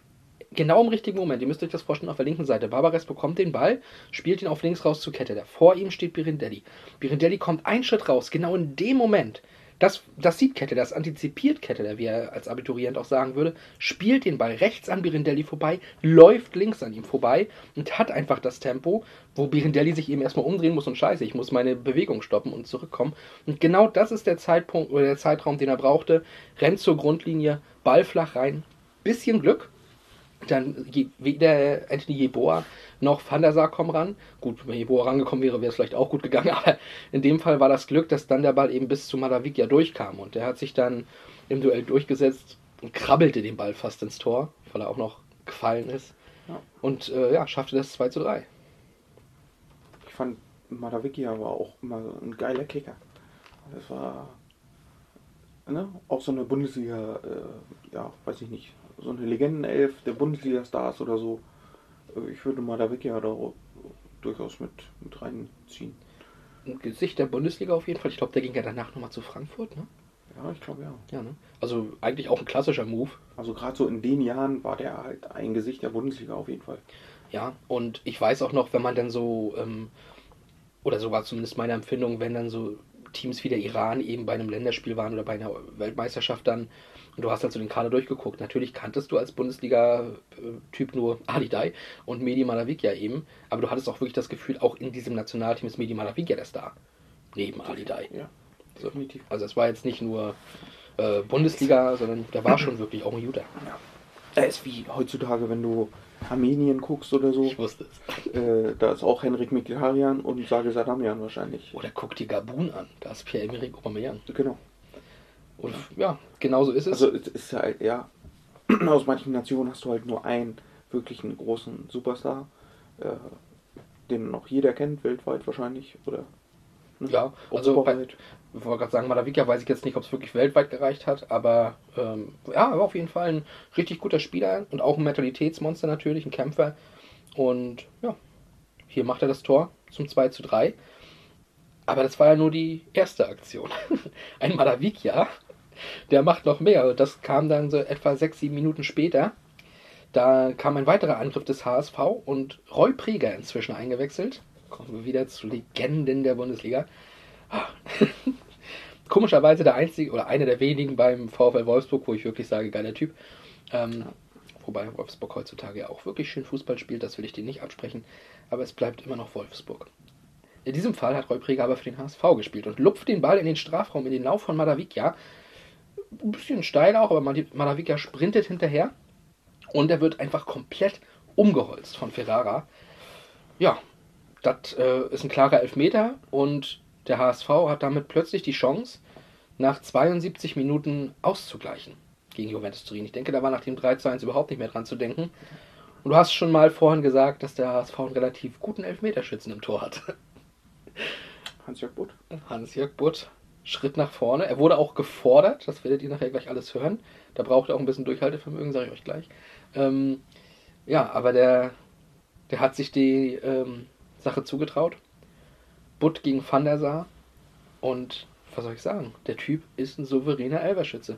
genau im richtigen Moment, ihr müsst euch das vorstellen, auf der linken Seite. Barbares bekommt den Ball, spielt ihn auf links raus zu Ketteler. Vor ihm steht Birindelli. Birindelli kommt einen Schritt raus, genau in dem Moment. Das, das sieht Ketteler, das antizipiert Ketteler, wie er als Abiturient auch sagen würde, spielt den Ball rechts an Birindelli vorbei, läuft links an ihm vorbei und hat einfach das Tempo, wo Birindelli sich eben erstmal umdrehen muss und scheiße, ich muss meine Bewegung stoppen und zurückkommen. Und genau das ist der Zeitpunkt oder der Zeitraum, den er brauchte. Rennt zur Grundlinie, Ball flach rein, bisschen Glück, dann weder Anthony Jeboa noch Van der Sar kommen ran. Gut, wenn Jeboa rangekommen wäre, wäre es vielleicht auch gut gegangen, aber in dem Fall war das Glück, dass dann der Ball eben bis zu Malavikia durchkam und der hat sich dann im Duell durchgesetzt und krabbelte den Ball fast ins Tor, weil er auch noch gefallen ist. Ja. Und äh, ja, schaffte das 2 zu 3. Ich fand Madavikia war auch immer ein geiler Kicker. Das war ne, auch so eine Bundesliga, äh, ja, weiß ich nicht, so eine Legendenelf der Bundesliga-Stars oder so. Äh, Ich würde Madavikia da auch durchaus mit, mit reinziehen. Ein Gesicht der Bundesliga auf jeden Fall. Ich glaube, der ging ja danach nochmal zu Frankfurt, ne? Ja, ich glaube ja. Ja, ne? Also eigentlich auch ein klassischer Move. Also gerade so in den Jahren war der halt ein Gesicht der Bundesliga auf jeden Fall. Ja, und ich weiß auch noch, wenn man dann so, ähm, oder so war zumindest meine Empfindung, wenn dann so Teams wie der Iran eben bei einem Länderspiel waren oder bei einer Weltmeisterschaft dann. Und du hast halt so den Kader durchgeguckt. Natürlich kanntest du als Bundesliga-Typ nur Ali Dai und Medi Malavikia eben. Aber du hattest auch wirklich das Gefühl, auch in diesem Nationalteam ist Medi Malavikia der Star. Neben Ali Dai. Ja, So. definitiv. Also es war jetzt nicht nur äh, Bundesliga, sondern der war schon wirklich auch ein Juda. Er ist wie heutzutage, wenn du Armenien guckst oder so. Ich wusste es. Äh, da ist auch Henrik Mkhitaryan und Sage Sadamian wahrscheinlich. Oder guck die Gabun an. Da ist Pierre-Emerick Aubameyang. Genau. Und ja, genau so ist es. Also es ist halt, ja, aus manchen Nationen hast du halt nur einen wirklichen großen Superstar, äh, den noch jeder kennt, weltweit wahrscheinlich. Oder ne? Ja, also bei, ich wollte gerade sagen, Malavica weiß ich jetzt nicht, ob es wirklich weltweit gereicht hat, aber ähm, ja, war auf jeden Fall ein richtig guter Spieler und auch ein Mentalitätsmonster natürlich, ein Kämpfer. Und ja, hier macht er das Tor zum 2 zu 3. Aber das war ja nur die erste Aktion. ein Malavica, der macht noch mehr. Und Das kam dann so etwa sechs, sieben Minuten später. Da kam ein weiterer Angriff des HSV und Roy Preger inzwischen eingewechselt. Kommen wir wieder zu Legenden der Bundesliga. Komischerweise der einzige oder einer der wenigen beim VfL Wolfsburg, wo ich wirklich sage, geiler Typ. Ähm, wobei Wolfsburg heutzutage ja auch wirklich schön Fußball spielt, das will ich dir nicht absprechen. Aber es bleibt immer noch Wolfsburg. In diesem Fall hat Roy Preger aber für den HSV gespielt und lupft den Ball in den Strafraum, in den Lauf von Madavikia. Ein bisschen steil auch, aber Madavikia sprintet hinterher und er wird einfach komplett umgeholzt von Ferrara. Ja, das äh, ist ein klarer Elfmeter und der HSV hat damit plötzlich die Chance, nach 72 Minuten auszugleichen gegen Juventus Turin. Ich denke, da war nach dem 3 zu 1 überhaupt nicht mehr dran zu denken. Und du hast schon mal vorhin gesagt, dass der HSV einen relativ guten Elfmeterschützen im Tor hat. Hans-Jörg Butt. Hans-Jörg Butt, Schritt nach vorne. Er wurde auch gefordert, das werdet ihr nachher gleich alles hören. Da braucht er auch ein bisschen Durchhaltevermögen, sage ich euch gleich. Ähm, ja, aber der, der hat sich die ähm, Sache zugetraut. Butt gegen Van der Sar. Und was soll ich sagen? Der Typ ist ein souveräner Elberschütze.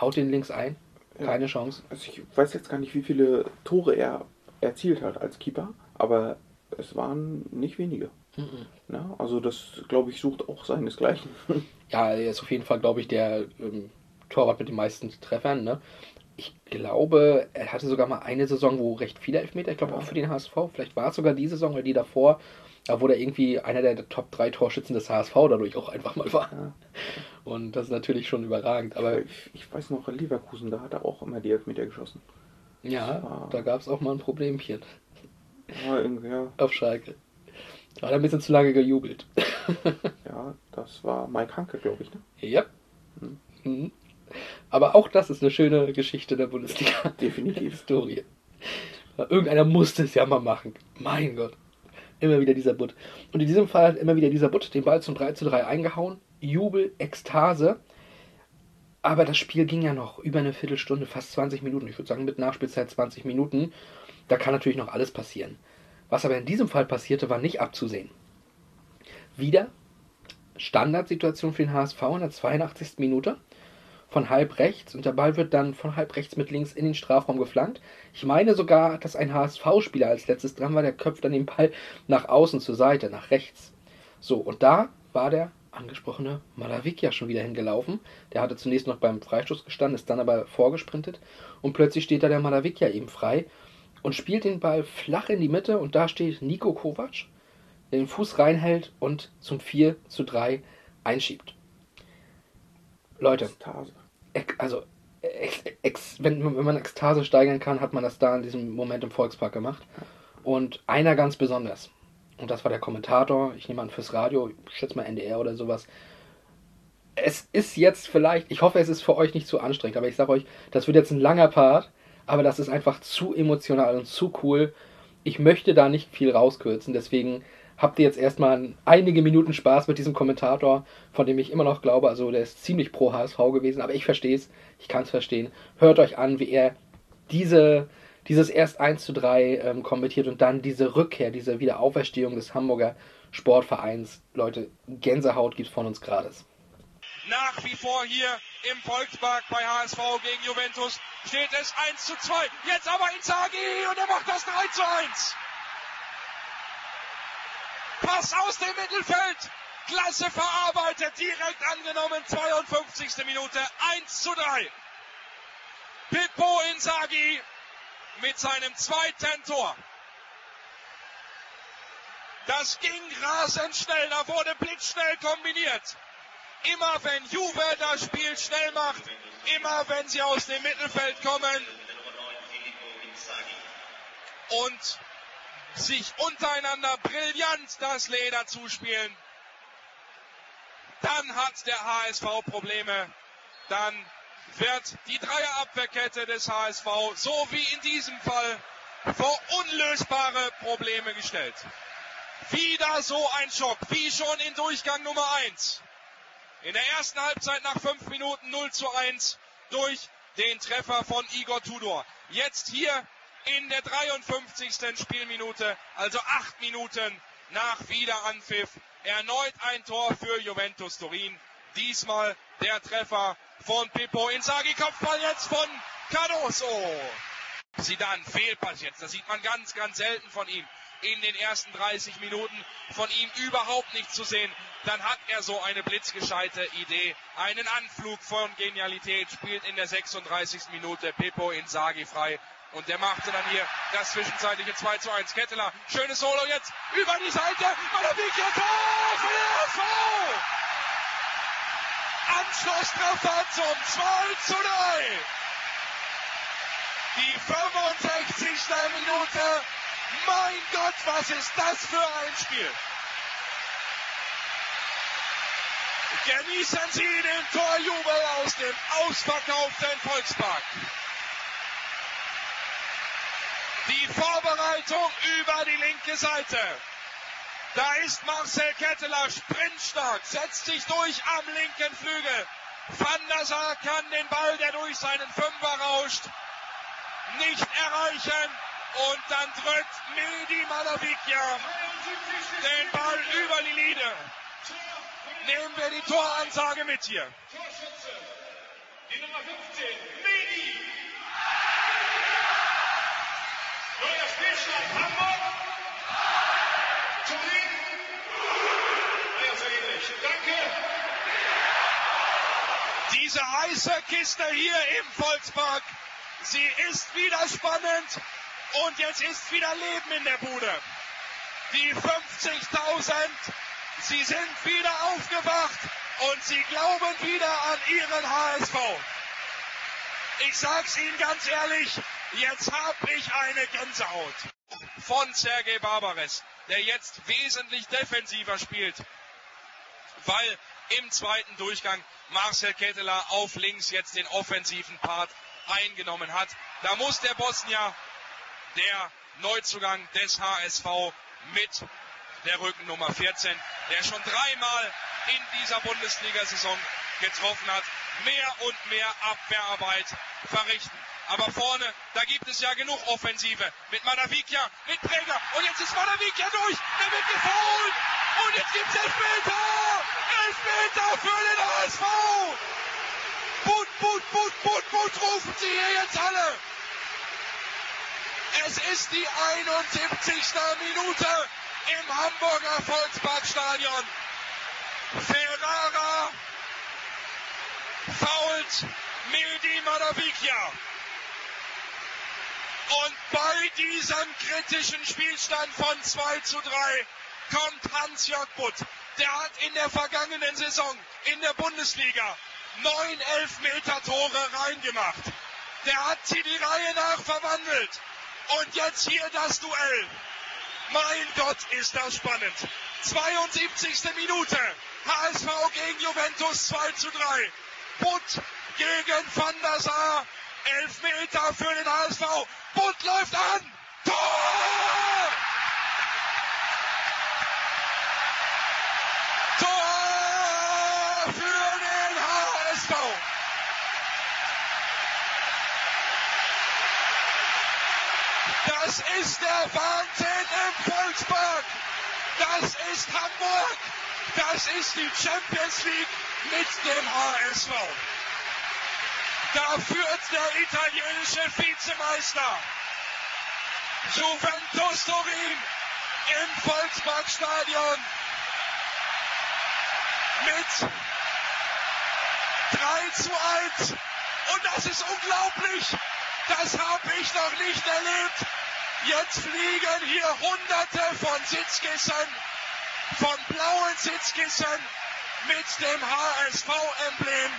Haut den links ein, Ja. keine Chance. Also ich weiß jetzt gar nicht, wie viele Tore er erzielt hat als Keeper, aber es waren nicht wenige. Mhm. Ja, also das, glaube ich, sucht auch seinesgleichen. Ja, er ist auf jeden Fall, glaube ich, der ähm, Torwart mit den meisten Treffern. Ne? Ich glaube, er hatte sogar mal eine Saison, wo recht viele Elfmeter, ich glaube Ja. auch für den HSV, vielleicht war es sogar die Saison oder die davor, da wo er irgendwie einer der Top 3 Torschützen des HSV dadurch auch einfach mal war. Ja. Und das ist natürlich schon überragend. Aber ich, ich weiß noch, Leverkusen, da hat er auch immer die Elfmeter geschossen. ja, war- da gab es auch mal ein Problemchen Ja, irgendwie, ja, auf Schalke. Da hat er ein bisschen zu lange gejubelt. ja, das war Mike Hanke, glaube ich. Ne? ja. Mhm. Aber auch das ist eine schöne Geschichte der Bundesliga. Definitiv. Historie. Irgendeiner musste es ja mal machen. Mein Gott. Immer wieder dieser Butt. Und in diesem Fall hat immer wieder dieser Butt den Ball zum 3 zu 3 eingehauen. Jubel, Ekstase. Aber das Spiel ging ja noch über eine Viertelstunde, fast 20 Minuten. Ich würde sagen, mit Nachspielzeit 20 Minuten. Da kann natürlich noch alles passieren. Was aber in diesem Fall passierte, war nicht abzusehen. Wieder Standardsituation für den HSV in der 82. Minute von halb rechts und der Ball wird dann von halb rechts mit links in den Strafraum geflankt. Ich meine sogar, dass ein HSV-Spieler als letztes dran war, der köpft dann den Ball nach außen zur Seite, nach rechts. So, und da war der angesprochene Malavikia schon wieder hingelaufen. Der hatte zunächst noch beim Freistoß gestanden, ist dann aber vorgesprintet und plötzlich steht da der Malavikia eben frei und spielt den Ball flach in die Mitte und da steht Nico Kovac, der den Fuß reinhält und zum 4 zu 3 einschiebt. Leute, also wenn, wenn man Ekstase steigern kann, hat man das da in diesem Moment im Volkspark gemacht. Und einer ganz besonders. Und das war der Kommentator, ich nehme an fürs Radio, ich schätze mal NDR oder sowas. Es ist jetzt vielleicht, ich hoffe, es ist für euch nicht zu anstrengend, aber ich sage euch, das wird jetzt ein langer Part, aber das ist einfach zu emotional und zu cool. Ich möchte da nicht viel rauskürzen, deswegen habt ihr jetzt erstmal einige Minuten Spaß mit diesem Kommentator, von dem ich immer noch glaube, also der ist ziemlich pro HSV gewesen, aber ich verstehe es, ich kann es verstehen. Hört euch an, wie er diese, dieses erst 1 zu 3 ähm, kommentiert und dann diese Rückkehr, diese Wiederauferstehung des Hamburger Sportvereins. Leute, Gänsehaut gibt von uns gratis. Nach wie vor hier im Volkspark bei HSV gegen Juventus steht es 1 zu 2. Jetzt aber Inzaghi und er macht das 3 zu 1. Pass aus dem Mittelfeld. Klasse verarbeitet, direkt angenommen, 52. Minute, 1 zu 3. Pippo Inzaghi mit seinem zweiten Tor. Das ging rasend schnell, da wurde blitzschnell kombiniert. Immer wenn Juve das Spiel schnell macht, immer wenn sie aus dem Mittelfeld kommen und sich untereinander brillant das Leder zuspielen, dann hat der HSV Probleme. Dann wird die Dreierabwehrkette des HSV, so wie in diesem Fall, vor unlösbare Probleme gestellt. Wieder so ein Schock, wie schon in Durchgang Nummer 1. In der ersten Halbzeit nach 5 Minuten 0 zu 1 durch den Treffer von Igor Tudor. Jetzt hier in der 53. Spielminute, also 8 Minuten nach Wiederanpfiff, erneut ein Tor für Juventus Turin. Diesmal der Treffer von Pippo Inzaghi, Kopfball jetzt von Cardoso. Sidan Fehlpass jetzt, das sieht man ganz, ganz selten von ihm in den ersten 30 Minuten von ihm überhaupt nicht zu sehen, dann hat er so eine blitzgescheite Idee. Einen Anflug von Genialität spielt in der 36. Minute Pippo Inzaghi frei. Und der machte dann hier das zwischenzeitliche 2 zu 1. Ketteler, schönes Solo jetzt über die Seite. Malavikia Tor für den SV! Anschlusstreffer zum 2 zu 3. Die 65. Minute mein Gott, was ist das für ein Spiel? Genießen Sie den Torjubel aus dem ausverkauften Volkspark. Die Vorbereitung über die linke Seite. Da ist Marcel Ketteler sprintstark, setzt sich durch am linken Flügel. Van der Sar kann den Ball, der durch seinen Fünfer rauscht, nicht erreichen. Und dann drückt Medi Malavikia den Ball über die Linie. Nehmen wir die Toransage mit hier. Torschütze, die Nummer 15, Medi. Neuer Spielstand, Hamburg. Turin. Ja, so ähnlich. Danke. Diese heiße Kiste hier im Volkspark, sie ist wieder spannend. Und jetzt ist wieder Leben in der Bude. Die 50.000, sie sind wieder aufgewacht und sie glauben wieder an ihren HSV. Ich sag's Ihnen ganz ehrlich, jetzt hab ich eine Gänsehaut. Von Sergei Barbares, der jetzt wesentlich defensiver spielt, weil im zweiten Durchgang Marcel Ketteler auf links jetzt den offensiven Part eingenommen hat. Da muss der Bosnier der Neuzugang des HSV mit der Rückennummer 14, der schon dreimal in dieser Bundesliga-Saison getroffen hat, mehr und mehr Abwehrarbeit verrichten. Aber vorne, da gibt es ja genug Offensive. Mit Manavikia, mit Träger. Und jetzt ist Manavikia durch. Der wird gefault. Und jetzt gibt es Elfmeter. Elfmeter für den HSV. But, but, but, but, but, rufen Sie hier jetzt alle. Es ist die 71. Minute im Hamburger Volksparkstadion. Ferrara fault Mildi Madavikia. Und bei diesem kritischen Spielstand von 2 zu 3 kommt Hans-Jörg Butt. Der hat in der vergangenen Saison in der Bundesliga neun Elfmeter-Tore reingemacht. Der hat sie die Reihe nach verwandelt. Und jetzt hier das Duell. Mein Gott, ist das spannend. 72. Minute. HSV gegen Juventus 2 zu 3. Butt gegen Van der Sar. Elfmeter für den HSV. Butt läuft an. Tor! Das ist der Wahnsinn im Volkspark. Das ist Hamburg. Das ist die Champions League mit dem HSV. Da führt der italienische Vizemeister Juventus Turin im Volksparkstadion mit 3 zu 1. Und das ist unglaublich. Das habe ich noch nicht erlebt. Jetzt fliegen hier hunderte von Sitzkissen, von blauen Sitzkissen mit dem HSV-Emblem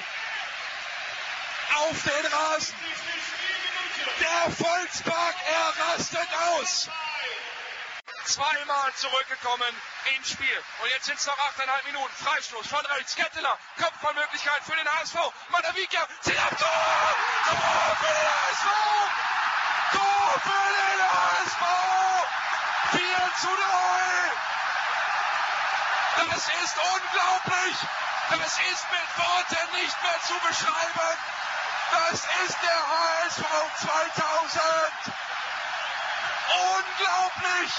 auf den Rasen. Der Volkspark, er rastet aus. Zweimal zurückgekommen ins Spiel. Und jetzt sind es noch 8,5 Minuten. Freistoß von rechts. Ketteler. Kopfballmöglichkeit für den HSV. Madavikia zieht ab. Tor! Tor für den HSV! Tor für den HSV! 4 zu 3! Das ist unglaublich! Das ist mit Worten nicht mehr zu beschreiben! Das ist der HSV 2000! Unglaublich!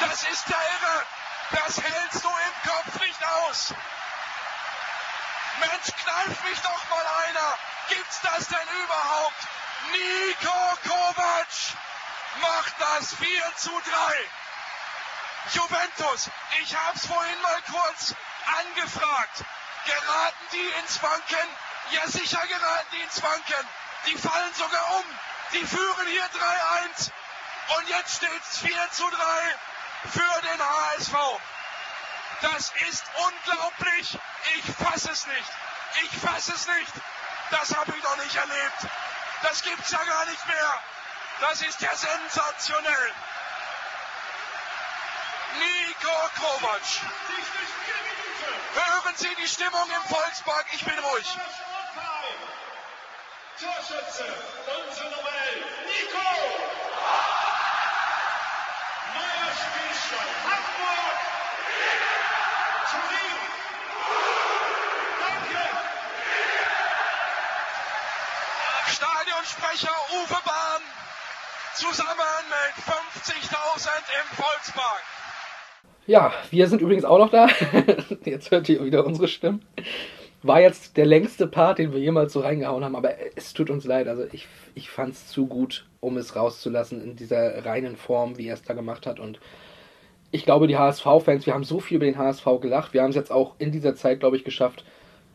Das ist der Irre! Das hältst du im Kopf nicht aus! Mensch, kneif mich doch mal einer! Gibt's das denn überhaupt? Nico Kovac macht das 4 zu 3. Juventus, ich hab's vorhin mal kurz angefragt. Geraten die ins Wanken? Ja, sicher geraten die ins Wanken. Die fallen sogar um. Die führen hier 3-1. Und jetzt steht's 4 zu 3 für den HSV. Das ist unglaublich. Ich fasse es nicht. Ich fasse es nicht. Das habe ich noch nicht erlebt. Das gibt's ja gar nicht mehr. Das ist ja sensationell. Nico Kovac. Hören Sie die Stimmung im Volkspark. Ich bin ruhig. Torschütze, unsere Nummer 11, Nico! Neuer Spielstand, Hamburg! Turin! Stadionsprecher Uwe Bahn zusammen mit 50.000 im Volkspark. Ja, wir sind übrigens auch noch da. Jetzt hört ihr wieder unsere Stimmen. War jetzt der längste Part, den wir jemals so reingehauen haben, aber es tut uns leid. Also ich, ich fand es zu gut, um es rauszulassen in dieser reinen Form, wie er es da gemacht hat. Und ich glaube, die HSV-Fans, wir haben so viel über den HSV gelacht. Wir haben es jetzt auch in dieser Zeit, glaube ich, geschafft,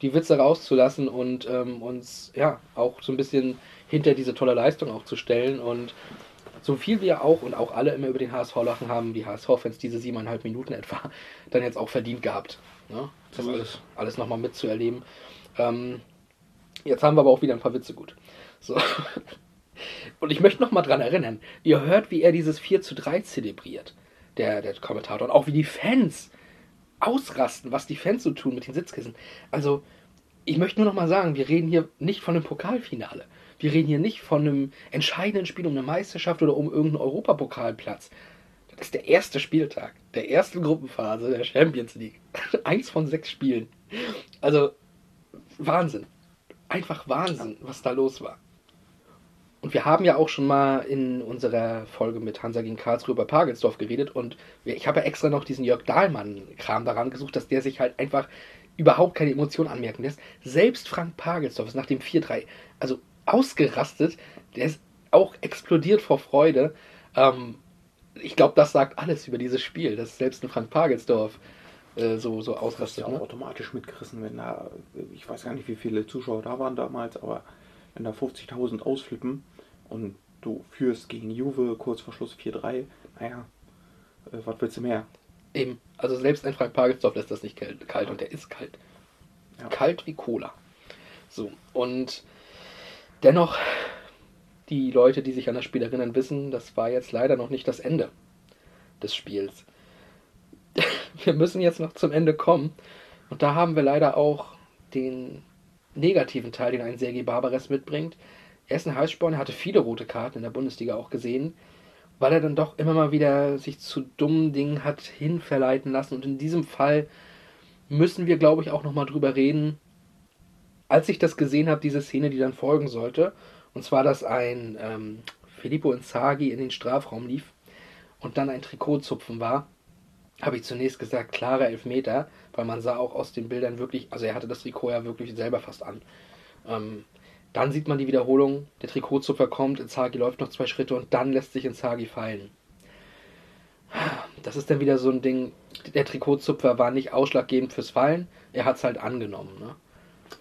die Witze rauszulassen und ähm, uns ja auch so ein bisschen hinter diese tolle Leistung auch zu stellen. Und so viel wir auch und auch alle immer über den HSV lachen, haben die HSV-Fans diese siebeneinhalb Minuten etwa dann jetzt auch verdient gehabt. Ne? Das So alles, alles nochmal mitzuerleben. Ähm, jetzt haben wir aber auch wieder ein paar Witze gut. So. Und ich möchte nochmal dran erinnern, ihr hört, wie er dieses 4 zu 3 zelebriert, der, der Kommentator, und auch wie die Fans ausrasten, was die Fans so tun mit den Sitzkissen. Also, ich möchte nur noch mal sagen, wir reden hier nicht von einem Pokalfinale. Wir reden hier nicht von einem entscheidenden Spiel um eine Meisterschaft oder um irgendeinen Europapokalplatz. Das ist der erste Spieltag, der erste Gruppenphase der Champions League. Eins von sechs Spielen. Also, Wahnsinn. Einfach Wahnsinn, was da los war. Und wir haben ja auch schon mal in unserer Folge mit Hansa gegen Karlsruhe über Pagelsdorf geredet und ich habe ja extra noch diesen Jörg Dahlmann-Kram daran gesucht, dass der sich halt einfach überhaupt keine Emotionen anmerken lässt. Selbst Frank Pagelsdorf ist nach dem 4-3 also ausgerastet, der ist auch explodiert vor Freude. Ähm, ich glaube, das sagt alles über dieses Spiel, dass selbst ein Frank Pagelsdorf äh, so, so Das ist ausrastet. ja Ne? automatisch mitgerissen, wenn da, ich weiß gar nicht, wie viele Zuschauer da waren damals, aber wenn da 50.000 ausflippen und du führst gegen Juve kurz vor Schluss 4-3, naja, äh, was willst du mehr? Eben. Also selbst ein Frank Pagelsdorf lässt das nicht kalt, kalt und der ist kalt. Ja. Kalt wie Cola. So, und dennoch, die Leute, die sich an das Spiel erinnern, wissen, das war jetzt leider noch nicht das Ende des Spiels. Wir müssen jetzt noch zum Ende kommen. Und da haben wir leider auch den negativen Teil, den ein Sergei Barbares mitbringt. Er ist ein Heißsporn, er hatte viele rote Karten in der Bundesliga auch gesehen, weil er dann doch immer mal wieder sich zu dummen Dingen hat hinverleiten lassen. Und in diesem Fall müssen wir, glaube ich, auch nochmal drüber reden, als ich das gesehen habe, diese Szene, die dann folgen sollte. Und zwar, dass ein ähm, Filippo Inzaghi in den Strafraum lief und dann ein Trikotzupfen war, habe ich zunächst gesagt, klarer Elfmeter, weil man sah auch aus den Bildern wirklich, also er hatte das Trikot ja wirklich selber fast an. Ähm, dann sieht man die Wiederholung, der Trikotzupfer kommt, Inzaghi läuft noch zwei Schritte und dann lässt sich Inzaghi fallen. das ist dann wieder so ein Ding, der Trikotzupfer war nicht ausschlaggebend fürs Fallen, er hat es halt angenommen. Ne?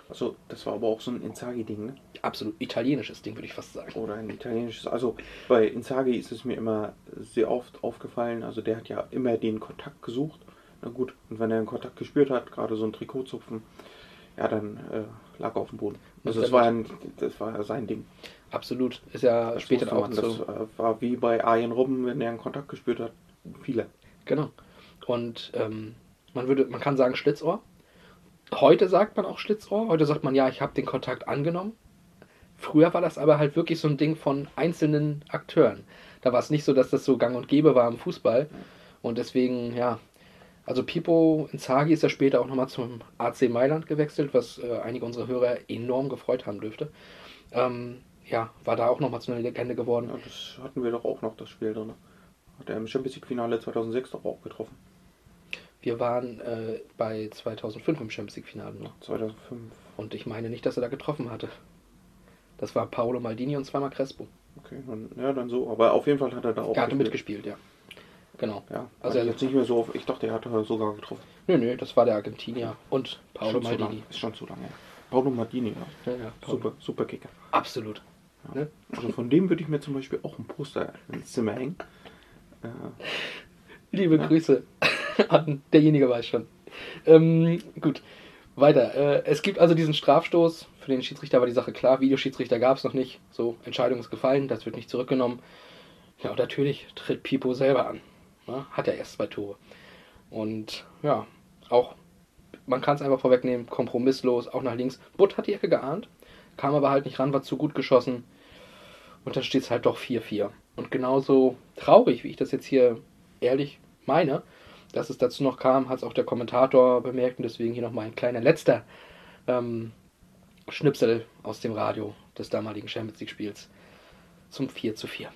Also, das war aber auch so ein Inzaghi-Ding, ne? Absolut italienisches Ding, würde ich fast sagen. Oder ein italienisches. Also, bei Inzaghi ist es mir immer sehr oft aufgefallen. Also, der hat ja immer den Kontakt gesucht. Na gut, und wenn er einen Kontakt gespürt hat, gerade so ein Trikotzupfen, ja, dann äh, lag er auf dem Boden. Also, das war, ein, das war sein Ding. Absolut. Ist ja Das später auch so. Das äh, war wie bei Arjen Robben, wenn er einen Kontakt gespürt hat. Viele. Genau. Und ähm, man würde, man kann sagen Schlitzohr. Heute sagt man auch Schlitzohr. Heute sagt man ja, ich habe den Kontakt angenommen. Früher war das aber halt wirklich so ein Ding von einzelnen Akteuren. Da war es nicht so, dass das so gang und gäbe war im Fußball. Und deswegen, ja. Also Pipo Inzaghi ist ja später auch nochmal zum AC Mailand gewechselt, was äh, einige unserer Hörer enorm gefreut haben dürfte. Ähm, ja, war da auch nochmal zu einer Legende geworden. Ja, das hatten wir doch auch noch, das Spiel drin. Hat er im Champions League-Finale 2006 doch auch getroffen. Wir waren äh, bei 2005 im Champions League-Finale noch. 2005. Und ich meine nicht, dass er da getroffen hatte. Das war Paolo Maldini und zweimal Crespo. Okay, dann, ja, dann so. Aber auf jeden Fall hat er da auch Er hatte gespielt. mitgespielt, ja. Genau. Ja, Also also er- jetzt nicht mehr so auf. Ich dachte, er hatte sogar getroffen. Nö, nö, das war der Argentinier und Paolo Maldini. Ist schon zu lange. her. Paulo Maldini, ja. Ja, ja, Paolo. Super, super Kicker. Absolut. Ne? Also von dem würde ich mir zum Beispiel auch ein Poster ins Zimmer hängen. Äh, Liebe Ja. Grüße derjenige weiß schon. Ähm, gut, weiter. Äh, es gibt also diesen Strafstoß. Für den Schiedsrichter war die Sache klar. Videoschiedsrichter gab es noch nicht. So, Entscheidung ist gefallen, das wird nicht zurückgenommen. Ja, und natürlich tritt Pipo selber an. Ne? Hat ja erst zwei Tore. Und ja, auch, man kann es einfach vorwegnehmen, kompromisslos, auch nach links. Butt hat die Ecke geahnt, kam aber halt nicht ran, war zu gut geschossen. Und dann steht es halt doch 4-4. Und genauso traurig, wie ich das jetzt hier ehrlich meine, dass es dazu noch kam, hat es auch der Kommentator bemerkt. Und deswegen hier nochmal ein kleiner letzter ähm, Schnipsel aus dem Radio des damaligen Champions League-Spiels zum 4 zu 4.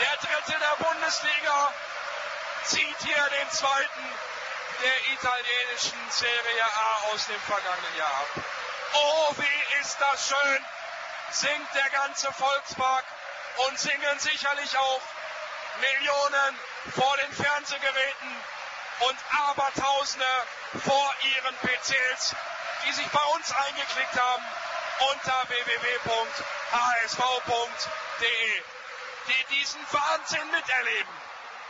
Der dritte der Bundesliga zieht hier den zweiten der italienischen Serie A aus dem vergangenen Jahr ab. Oh, wie ist das schön, singt der ganze Volkspark und singen sicherlich auch Millionen vor den Fernsehgeräten und Abertausende vor ihren PCs, die sich bei uns eingeklickt haben unter www.hsv.de die diesen Wahnsinn miterleben,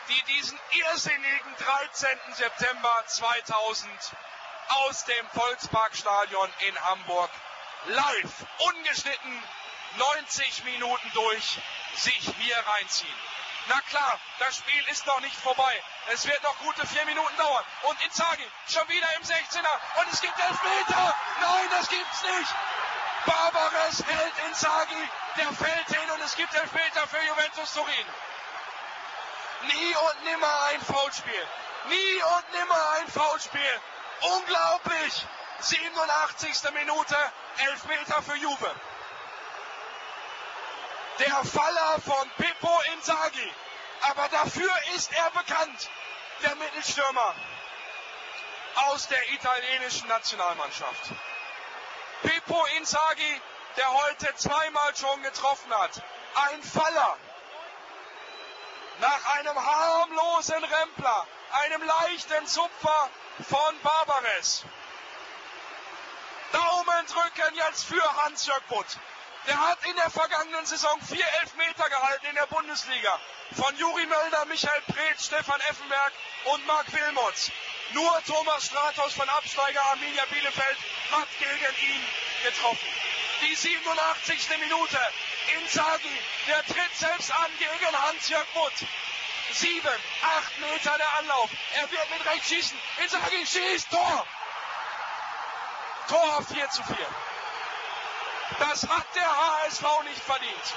die diesen irrsinnigen 13. September 2000 aus dem Volksparkstadion in Hamburg live, ungeschnitten, 90 Minuten durch, sich hier reinziehen. Na klar, das Spiel ist noch nicht vorbei. Es wird noch gute vier Minuten dauern. Und Inzaghi schon wieder im 16er. Und es gibt Elfmeter. Nein, das gibt's nicht. Barbares hält Inzaghi, der fällt hin und es gibt Elfmeter für Juventus Turin. Nie und nimmer ein Foulspiel. Nie und nimmer ein Foulspiel. Unglaublich. 87. Minute, Elfmeter für Juve. Der Faller von Pippo Inzaghi. Aber dafür ist er bekannt, der Mittelstürmer aus der italienischen Nationalmannschaft. Pippo Inzaghi, der heute zweimal schon getroffen hat. Ein Faller. Nach einem harmlosen Rempler, einem leichten Zupfer von Barbares. Daumen drücken jetzt für Hans-Jörg Butt. Der hat in der vergangenen Saison vier Elfmeter gehalten in der Bundesliga. Von Juri Mölder, Michael Preetz, Stefan Effenberg und Marc Wilmots. Nur Thomas Stratos von Absteiger Arminia Bielefeld hat gegen ihn getroffen. Die 87. Minute. Inzaghi, der tritt selbst an gegen Hans-Jörg Butt. Sieben, acht Meter der Anlauf. Er wird mit rechts schießen. Inzaghi schießt, Tor! Tor 4 zu 4. Das hat der HSV nicht verdient.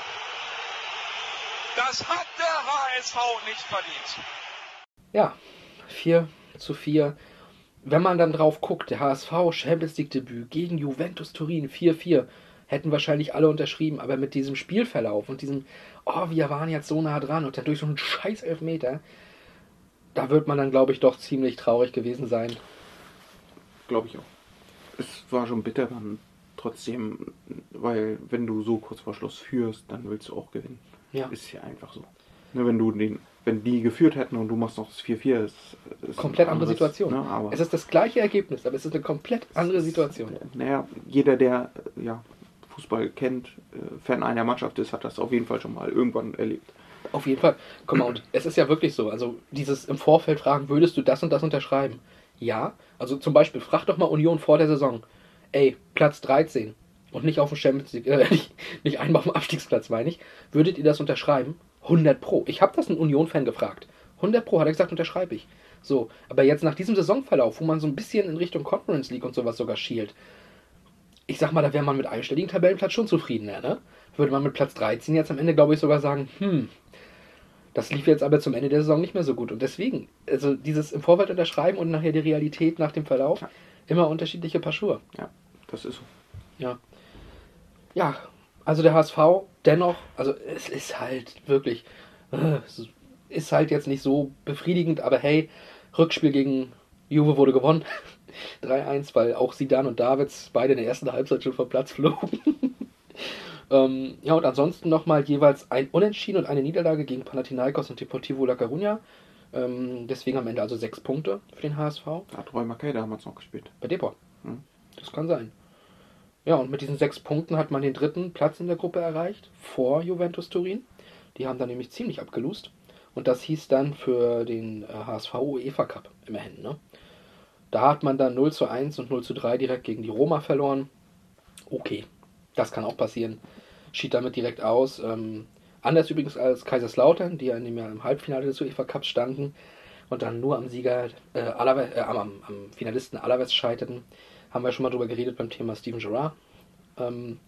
Das hat der HSV nicht verdient. Ja, 4 zu 4. Wenn man dann drauf guckt, der HSV Champions League Debüt gegen Juventus Turin 4-4, hätten wahrscheinlich alle unterschrieben, aber mit diesem Spielverlauf und diesem, oh, wir waren jetzt so nah dran und dann durch so einen scheiß Elfmeter, da wird man dann, glaube ich, doch ziemlich traurig gewesen sein. Glaube ich auch. Es war schon bitter dann trotzdem, weil wenn du so kurz vor Schluss führst, dann willst du auch gewinnen. Ja. Ist ja einfach so. Ne, wenn du den wenn die geführt hätten und du machst noch das 4-4, ist, ist Komplett ein andere anderes, Situation. Ne, aber es ist das gleiche Ergebnis, aber es ist eine komplett andere Situation. naja, jeder, der äh, ja, Fußball kennt, äh, Fan einer Mannschaft ist, hat das auf jeden Fall schon mal irgendwann erlebt. Auf jeden Fall. Guck mal, und es ist ja wirklich so. Also dieses im Vorfeld fragen, würdest du das und das unterschreiben? Ja. Also zum Beispiel, frag doch mal Union vor der Saison. Ey, Platz 13 und nicht auf dem Champions League, äh, nicht, nicht einmal auf dem Abstiegsplatz, meine ich. Würdet ihr das unterschreiben? 100 Pro. Ich habe das einen Union-Fan gefragt. 100 Pro hat er gesagt, unterschreibe ich. So, aber jetzt nach diesem Saisonverlauf, wo man so ein bisschen in Richtung Conference League und sowas sogar schielt, ich sag mal, da wäre man mit einstelligen Tabellenplatz schon zufriedener, ne? Würde man mit Platz 13 jetzt am Ende, glaube ich, sogar sagen, hm, das lief jetzt aber zum Ende der Saison nicht mehr so gut. Und deswegen, also dieses im Vorfeld unterschreiben und nachher die Realität nach dem Verlauf. Immer unterschiedliche Paar Schuhe. Ja, das ist so. Ja. Ja, also der HSV dennoch, also es ist halt wirklich, äh, ist halt jetzt nicht so befriedigend, aber hey, Rückspiel gegen Juve wurde gewonnen. 3-1, weil auch Sidan und Davids beide in der ersten Halbzeit schon vom Platz flogen. ähm, ja, und ansonsten nochmal jeweils ein Unentschieden und eine Niederlage gegen Panathinaikos und Deportivo La Coruña. Ähm, deswegen am Ende also sechs Punkte für den HSV. Da hat Roy Mackay damals noch gespielt. Bei Depot. Hm. Das kann sein. Ja, und mit diesen sechs Punkten hat man den dritten Platz in der Gruppe erreicht, vor Juventus Turin. Die haben dann nämlich ziemlich abgelust. Und das hieß dann für den äh, HSV UEFA Cup immerhin. Ne? Da hat man dann 0 zu 1 und 0 zu 3 direkt gegen die Roma verloren. Okay, das kann auch passieren. Schied damit direkt aus. Ähm, anders übrigens als Kaiserslautern, die ja in dem Jahr im Halbfinale des UEFA Cups standen und dann nur am Sieger, äh, Alaves, äh, am, am Finalisten Alaves scheiterten. Haben wir schon mal drüber geredet beim Thema Steven Gerrard. Ähm,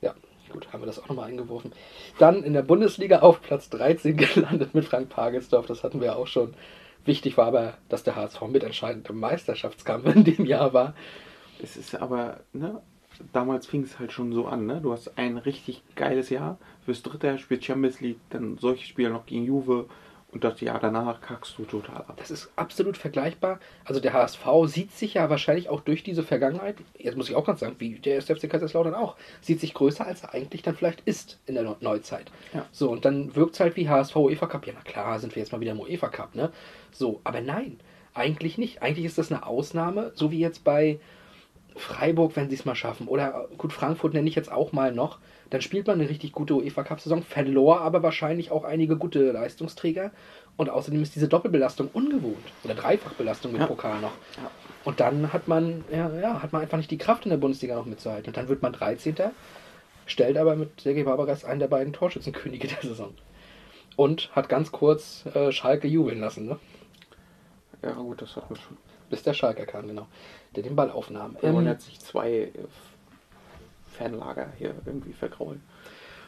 ja, gut, haben wir das auch nochmal eingeworfen. Dann in der Bundesliga auf Platz 13 gelandet mit Frank Pagelsdorf, das hatten wir auch schon. Wichtig war aber, dass der HSV mitentscheidend im Meisterschaftskampf in dem Jahr war. Es ist aber, ne, damals fing es halt schon so an, ne? Du hast ein richtig geiles Jahr. Fürs dritte Jahr spielt Champions League, dann solche Spiele noch gegen Juve und das Jahr danach kackst du total ab. Das ist absolut vergleichbar. Also der HSV sieht sich ja wahrscheinlich auch durch diese Vergangenheit, jetzt muss ich auch ganz sagen, wie der SFC Kaiserslautern auch, sieht sich größer, als er eigentlich dann vielleicht ist in der Neu- Neuzeit. Ja. So, und dann wirkt es halt wie HSV UEFA Cup. Ja, na klar, sind wir jetzt mal wieder im UEFA Cup, ne? So, aber nein, eigentlich nicht. Eigentlich ist das eine Ausnahme, so wie jetzt bei Freiburg, wenn sie es mal schaffen. Oder gut, Frankfurt nenne ich jetzt auch mal noch. Dann spielt man eine richtig gute UEFA Cup-Saison, verlor aber wahrscheinlich auch einige gute Leistungsträger. Und außerdem ist diese Doppelbelastung ungewohnt. Oder Dreifachbelastung mit Ja. Pokal noch. Ja. Und dann hat man, ja, ja, hat man einfach nicht die Kraft in der Bundesliga noch mitzuhalten. Und dann wird man 13. Stellt aber mit Sergei Barbaras einen der beiden Torschützenkönige der Saison. Und hat ganz kurz äh, Schalke jubeln lassen, ne? Ja, gut, das hat man schon. Bis der Schalke kam, genau. Der den Ball aufnahm. Wir wollen Ähm, jetzt sich zwei äh, Fanlager hier irgendwie vergraulen.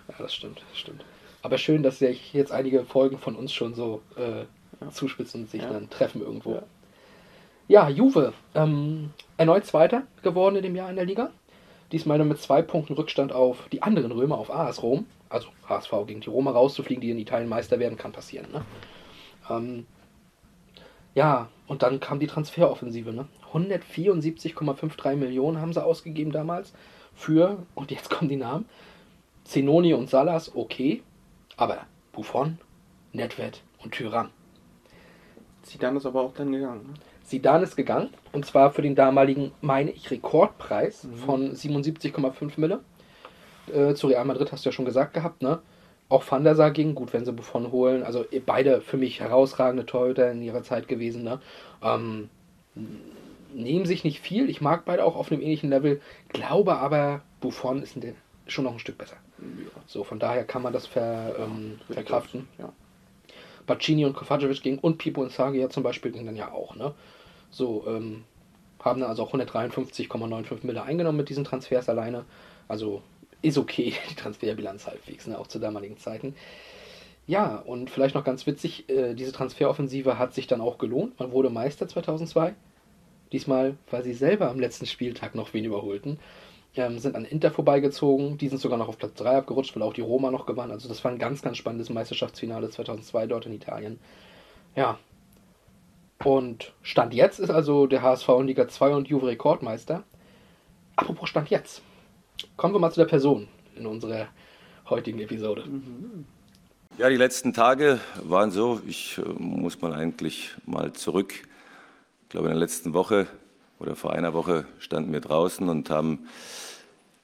Ja, das stimmt, das stimmt. Aber schön, dass sich jetzt einige Folgen von uns schon so äh, zuspitzen und sich Ja. dann treffen irgendwo. Ja. Ja, Juve. Ähm, erneut Zweiter geworden in dem Jahr in der Liga. Diesmal nur mit zwei Punkten Rückstand auf die anderen Römer, auf AS Rom. Also HSV gegen die Roma rauszufliegen, die in Italien Meister werden, kann passieren. Ne? Ähm, ja, und dann kam die Transferoffensive. Ne? 174,53 Millionen haben sie ausgegeben damals für, und jetzt kommen die Namen, Zenoni und Salas, okay, aber Buffon, Nedved und Tyram. Zidane ist aber auch dann gegangen. Ne? Zidane ist gegangen und zwar für den damaligen, meine ich, Rekordpreis von 77,5 Mille. Äh, zu Real Madrid hast du ja schon gesagt gehabt, ne? Auch Van der Sar ging, gut, wenn sie Buffon holen. Also beide für mich herausragende Torhüter in ihrer Zeit gewesen, ne? Ähm, nehmen sich nicht viel. Ich mag beide auch auf einem ähnlichen Level. Glaube aber, Buffon ist schon noch ein Stück besser. So, von daher kann man das ver, ähm, verkraften. Ja. Bacchini und Kovacevic gingen und Pipo und Sagi ja zum Beispiel gingen dann ja auch, ne? So, ähm, haben dann also auch 153,95 Mille eingenommen mit diesen Transfers alleine. Also ist okay, die Transferbilanz halbwegs, ne? auch zu damaligen Zeiten. Ja, und vielleicht noch ganz witzig, äh, diese Transferoffensive hat sich dann auch gelohnt. Man wurde Meister 2002. Diesmal, weil sie selber am letzten Spieltag noch wen überholten. Ähm, sind an Inter vorbeigezogen. Die sind sogar noch auf Platz 3 abgerutscht, weil auch die Roma noch gewann. Also das war ein ganz, ganz spannendes Meisterschaftsfinale 2002 dort in Italien. Ja. Und Stand jetzt ist also der HSV in Liga 2 und Juve Rekordmeister. Apropos Stand jetzt. Kommen wir mal zu der Person in unserer heutigen Episode. Ja, die letzten Tage waren so, ich äh, muss mal eigentlich mal zurück. Ich glaube, in der letzten Woche oder vor einer Woche standen wir draußen und haben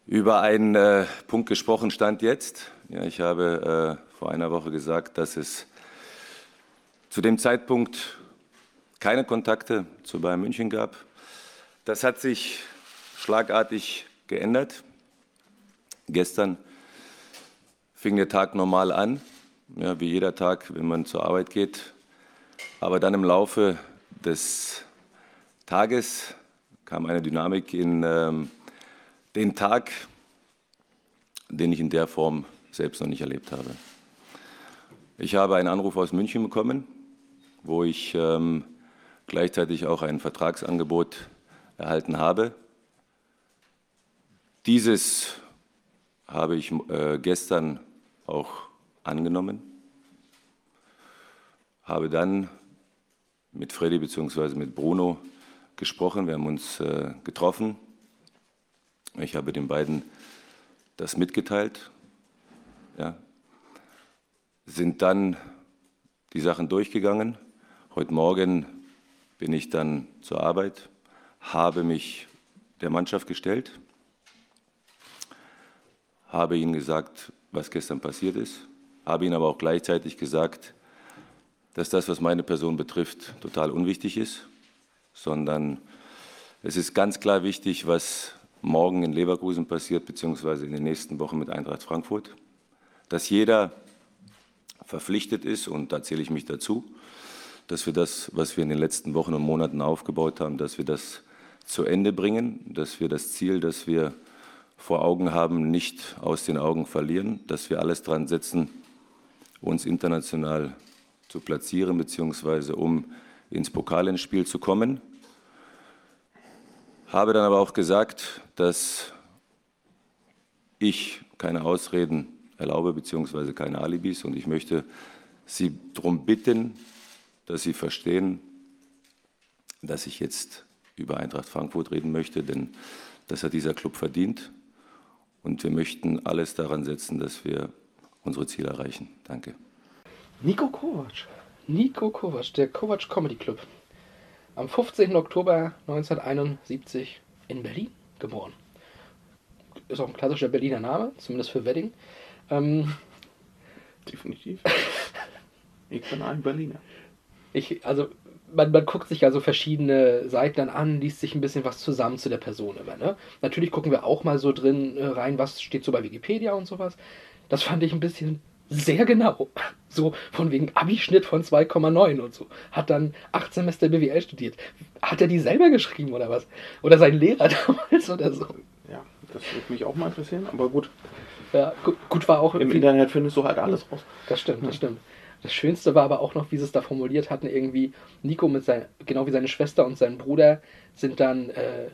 über einen äh, Punkt gesprochen, Stand jetzt. Ja, ich habe äh, vor einer Woche gesagt, dass es zu dem Zeitpunkt keine Kontakte zu Bayern München gab. Das hat sich schlagartig geändert. Gestern fing der Tag normal an, ja, wie jeder Tag, wenn man zur Arbeit geht. Aber dann im Laufe des Tages kam eine Dynamik in ähm, den Tag, den ich in der Form selbst noch nicht erlebt habe. Ich habe einen Anruf aus München bekommen, wo ich ähm, gleichzeitig auch ein Vertragsangebot erhalten habe. Dieses habe ich äh, gestern auch angenommen, habe dann mit Freddy bzw. mit Bruno gesprochen, wir haben uns äh, getroffen. Ich habe den beiden das mitgeteilt, ja. sind dann die Sachen durchgegangen. Heute Morgen bin ich dann zur Arbeit, habe mich der Mannschaft gestellt, habe ihnen gesagt, was gestern passiert ist, habe ihnen aber auch gleichzeitig gesagt, dass das, was meine Person betrifft, total unwichtig ist, sondern es ist ganz klar wichtig, was morgen in Leverkusen passiert, beziehungsweise in den nächsten Wochen mit Eintracht Frankfurt, dass jeder verpflichtet ist, und da zähle ich mich dazu, dass wir das, was wir in den letzten Wochen und Monaten aufgebaut haben, dass wir das zu Ende bringen, dass wir das Ziel, das wir vor Augen haben, nicht aus den Augen verlieren, dass wir alles dran setzen, uns international zu platzieren, beziehungsweise um ins Pokalendspiel zu kommen. Habe dann aber auch gesagt, dass ich keine Ausreden erlaube, beziehungsweise keine Alibis. Und ich möchte Sie darum bitten, dass Sie verstehen, dass ich jetzt über Eintracht Frankfurt reden möchte, denn das hat dieser Club verdient. Und wir möchten alles daran setzen, dass wir unsere Ziele erreichen. Danke. Nico Kovac. Nico Kovac, der Kovac Comedy Club. Am 15. Oktober 1971 in Berlin geboren. Ist auch ein klassischer Berliner Name, zumindest für Wedding. Ähm, Definitiv. Ich bin ein Berliner. ich, also, man, man guckt sich ja so verschiedene Seiten dann an, liest sich ein bisschen was zusammen zu der Person immer. Ne? Natürlich gucken wir auch mal so drin äh, rein, was steht so bei Wikipedia und sowas. Das fand ich ein bisschen sehr genau. So von wegen Abischnitt von 2,9 und so. Hat dann acht Semester BWL studiert. Hat er die selber geschrieben oder was? Oder sein Lehrer damals oder so? Ja, das würde mich auch mal interessieren, aber gut. Ja, gut, gut war auch Im Internet findest du halt alles raus. Das stimmt, das stimmt. Das Schönste war aber auch noch, wie sie es da formuliert hatten, irgendwie, Nico mit sein, genau wie seine Schwester und sein Bruder sind dann äh,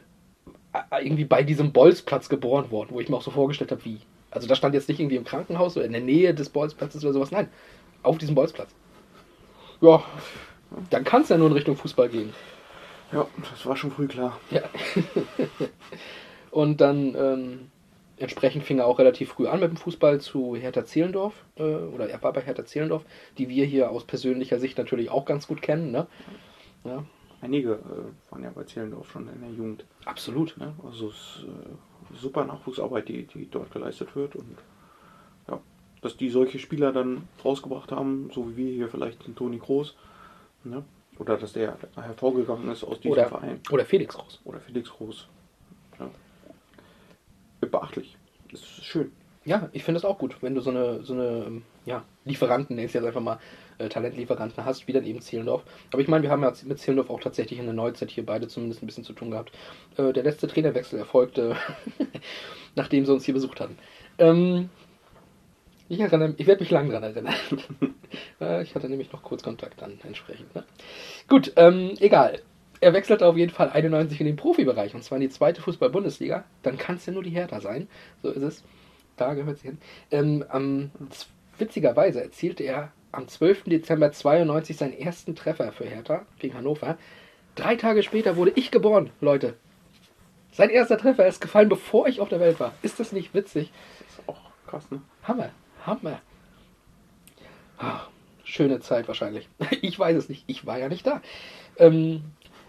irgendwie bei diesem Bolzplatz geboren worden, wo ich mir auch so vorgestellt habe, wie. Also da stand jetzt nicht irgendwie im Krankenhaus oder in der Nähe des Bolzplatzes oder sowas, nein, auf diesem Bolzplatz. Ja, dann kann es ja nur in Richtung Fußball gehen. Ja, das war schon früh klar. Ja. und dann ähm, entsprechend fing er auch relativ früh an mit dem Fußball zu Hertha Zehlendorf. Äh, oder er war bei Hertha Zehlendorf, die wir hier aus persönlicher Sicht natürlich auch ganz gut kennen. Ne? Ja, Einige äh, waren ja bei Zehlendorf schon in der Jugend. absolut. Ne? Also es äh, super Nachwuchsarbeit, die, die dort geleistet wird. Und ja, dass die solche Spieler dann rausgebracht haben, so wie wir hier vielleicht den Toni Kroos. Ne? Oder dass der hervorgegangen ist aus diesem Oder, Verein. oder Felix Groß. Oder Felix Groß. Ja. Beachtlich. Das ist schön. Ja, ich finde es auch gut, wenn du so eine, so eine ja, Lieferanten, nennst jetzt einfach mal äh, Talentlieferanten hast, wie dann eben Zehlendorf. Aber ich meine, wir haben ja mit Zehlendorf auch tatsächlich in der Neuzeit hier beide zumindest ein bisschen zu tun gehabt. Äh, der letzte Trainerwechsel erfolgte, nachdem sie uns hier besucht hatten. Ähm, ich erinnere, ich werde mich lang dran erinnern. Äh, ich hatte nämlich noch kurz Kontakt dann entsprechend. Ne? Gut, ähm, egal. Er wechselte auf jeden Fall 91 in den Profibereich und zwar in die zweite Fußball-Bundesliga. Dann kann es ja nur die Hertha sein. So ist es. Da gehört sie hin. Ähm, z- witzigerweise erzielte er am 12. Dezember 92 seinen ersten Treffer für Hertha gegen Hannover. Drei Tage später wurde ich geboren, Leute. Sein erster Treffer ist gefallen, bevor ich auf der Welt war. Ist das nicht witzig? Das ist auch krass, ne? Hammer, Hammer. Ach, schöne Zeit wahrscheinlich. Ich weiß es nicht. Ich war ja nicht da. Ähm,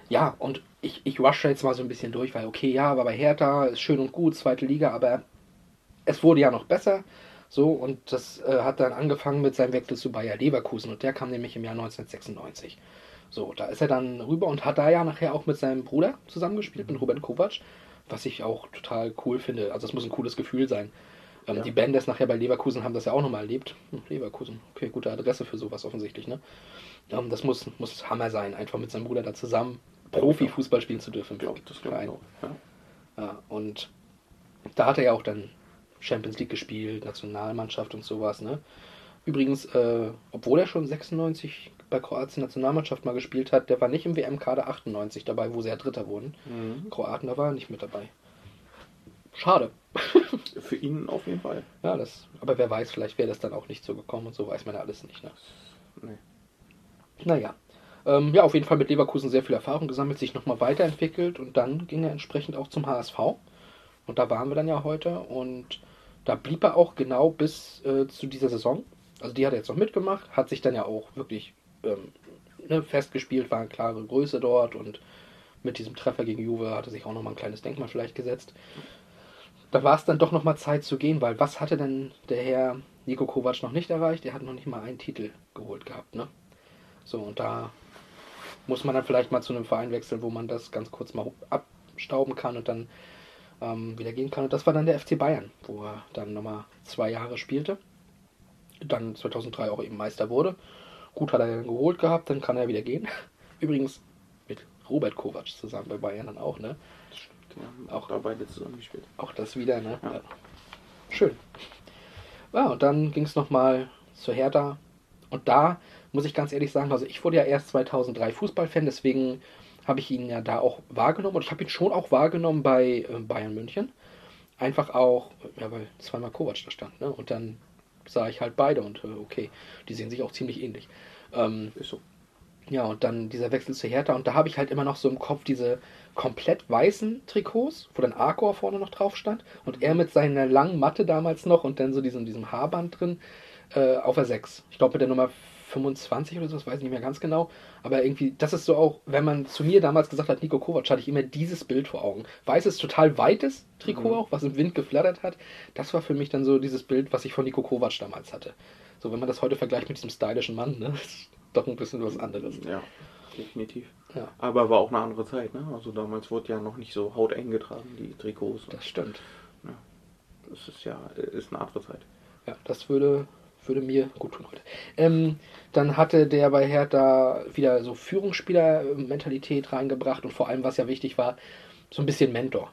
ja, und ich, ich rushe jetzt mal so ein bisschen durch, weil okay, ja, aber bei Hertha ist schön und gut, zweite Liga, aber es wurde ja noch besser. So, und das äh, hat dann angefangen mit seinem Wechsel zu Bayer Leverkusen und der kam nämlich im Jahr 1996. So, da ist er dann rüber und hat da ja nachher auch mit seinem Bruder zusammengespielt, mit Robert Kovac, was ich auch total cool finde. Also, es muss ein cooles Gefühl sein. Ähm, Ja. Die Bandes nachher bei Leverkusen haben das ja auch nochmal erlebt. Hm, Leverkusen, okay, gute Adresse für sowas offensichtlich, ne? Ähm, das muss, muss Hammer sein, einfach mit seinem Bruder da zusammen Profifußball spielen zu dürfen. Glaub, das glaube ich auch. Ja. Ja, und da hat er ja auch dann Champions League gespielt, Nationalmannschaft und sowas, ne? Übrigens, äh, obwohl er schon 96 bei Kroatien Nationalmannschaft mal gespielt hat, der war nicht im WM-Kader 98 dabei, wo sie ja Dritter wurden. Mhm. Kroaten, da war er nicht mit dabei. Schade. Für ihn auf jeden Fall. Ja, das, aber wer weiß, vielleicht wäre das dann auch nicht so gekommen und so weiß man ja alles nicht, ne? Nee. Naja. Ähm, ja, auf jeden Fall mit Leverkusen sehr viel Erfahrung gesammelt, sich nochmal weiterentwickelt und dann ging er entsprechend auch zum HSV. Und da waren wir dann ja heute und da blieb er auch genau bis äh, zu dieser Saison. Also die hat er jetzt noch mitgemacht, hat sich dann ja auch wirklich ähm, ne, festgespielt, war eine klare Größe dort und mit diesem Treffer gegen Juve hatte sich auch nochmal ein kleines Denkmal vielleicht gesetzt. Da war es dann doch nochmal Zeit zu gehen, weil was hatte denn der Herr Nico Kovac noch nicht erreicht? Er hat noch nicht mal einen Titel geholt gehabt, ne? So, und da muss man dann vielleicht mal zu einem Verein wechseln, wo man das ganz kurz mal abstauben kann und dann ähm, wieder gehen kann. Und das war dann der FC Bayern, wo er dann nochmal zwei Jahre spielte. Dann 2003 auch eben Meister wurde. Gut hat er dann geholt gehabt, dann kann er wieder gehen. Übrigens mit Robert Kovac zusammen bei Bayern dann auch, ne? Haben Auch- auch da beide zusammen gespielt. Auch das wieder, ne? Ja. Ja. Schön. Ja, und dann ging es nochmal zur Hertha. Und da muss ich ganz ehrlich sagen, also ich wurde ja erst 2003 Fußballfan, deswegen habe ich ihn ja da auch wahrgenommen. Und ich habe ihn schon auch wahrgenommen bei äh, Bayern München. Einfach auch, ja, weil zweimal Kovac da stand, ne? Und dann sah ich halt beide und äh, okay, die sehen sich auch ziemlich ähnlich. Ähm, Ist so. ja, und dann dieser Wechsel zu Hertha. Und da habe ich halt immer noch so im Kopf diese komplett weißen Trikots, wo dann Arcor vorne noch drauf stand. Und er mit seiner langen Matte damals noch und dann so diesem, diesem Haarband drin äh, auf der 6. Ich glaube mit der Nummer 25 oder so, das weiß ich nicht mehr ganz genau. Aber irgendwie, das ist so auch, wenn man zu mir damals gesagt hat, Nico Kovac, hatte ich immer dieses Bild vor Augen. Weißes, total weites Trikot Mhm. auch, was im Wind geflattert hat. Das war für mich dann so dieses Bild, was ich von Nico Kovac damals hatte. So, wenn man das heute vergleicht mit diesem stylischen Mann, ne? Das ist doch ein bisschen was anderes. Ja, definitiv. Ja. Aber war auch eine andere Zeit, ne? Also damals wurde ja noch nicht so hauteng getragen, die Trikots. Das stimmt. Das ist ja, ist eine andere Zeit. Ja, das würde, würde mir gut tun heute. Ähm, dann hatte der bei Hertha wieder so Führungsspieler-Mentalität reingebracht und vor allem, was ja wichtig war, so ein bisschen Mentor.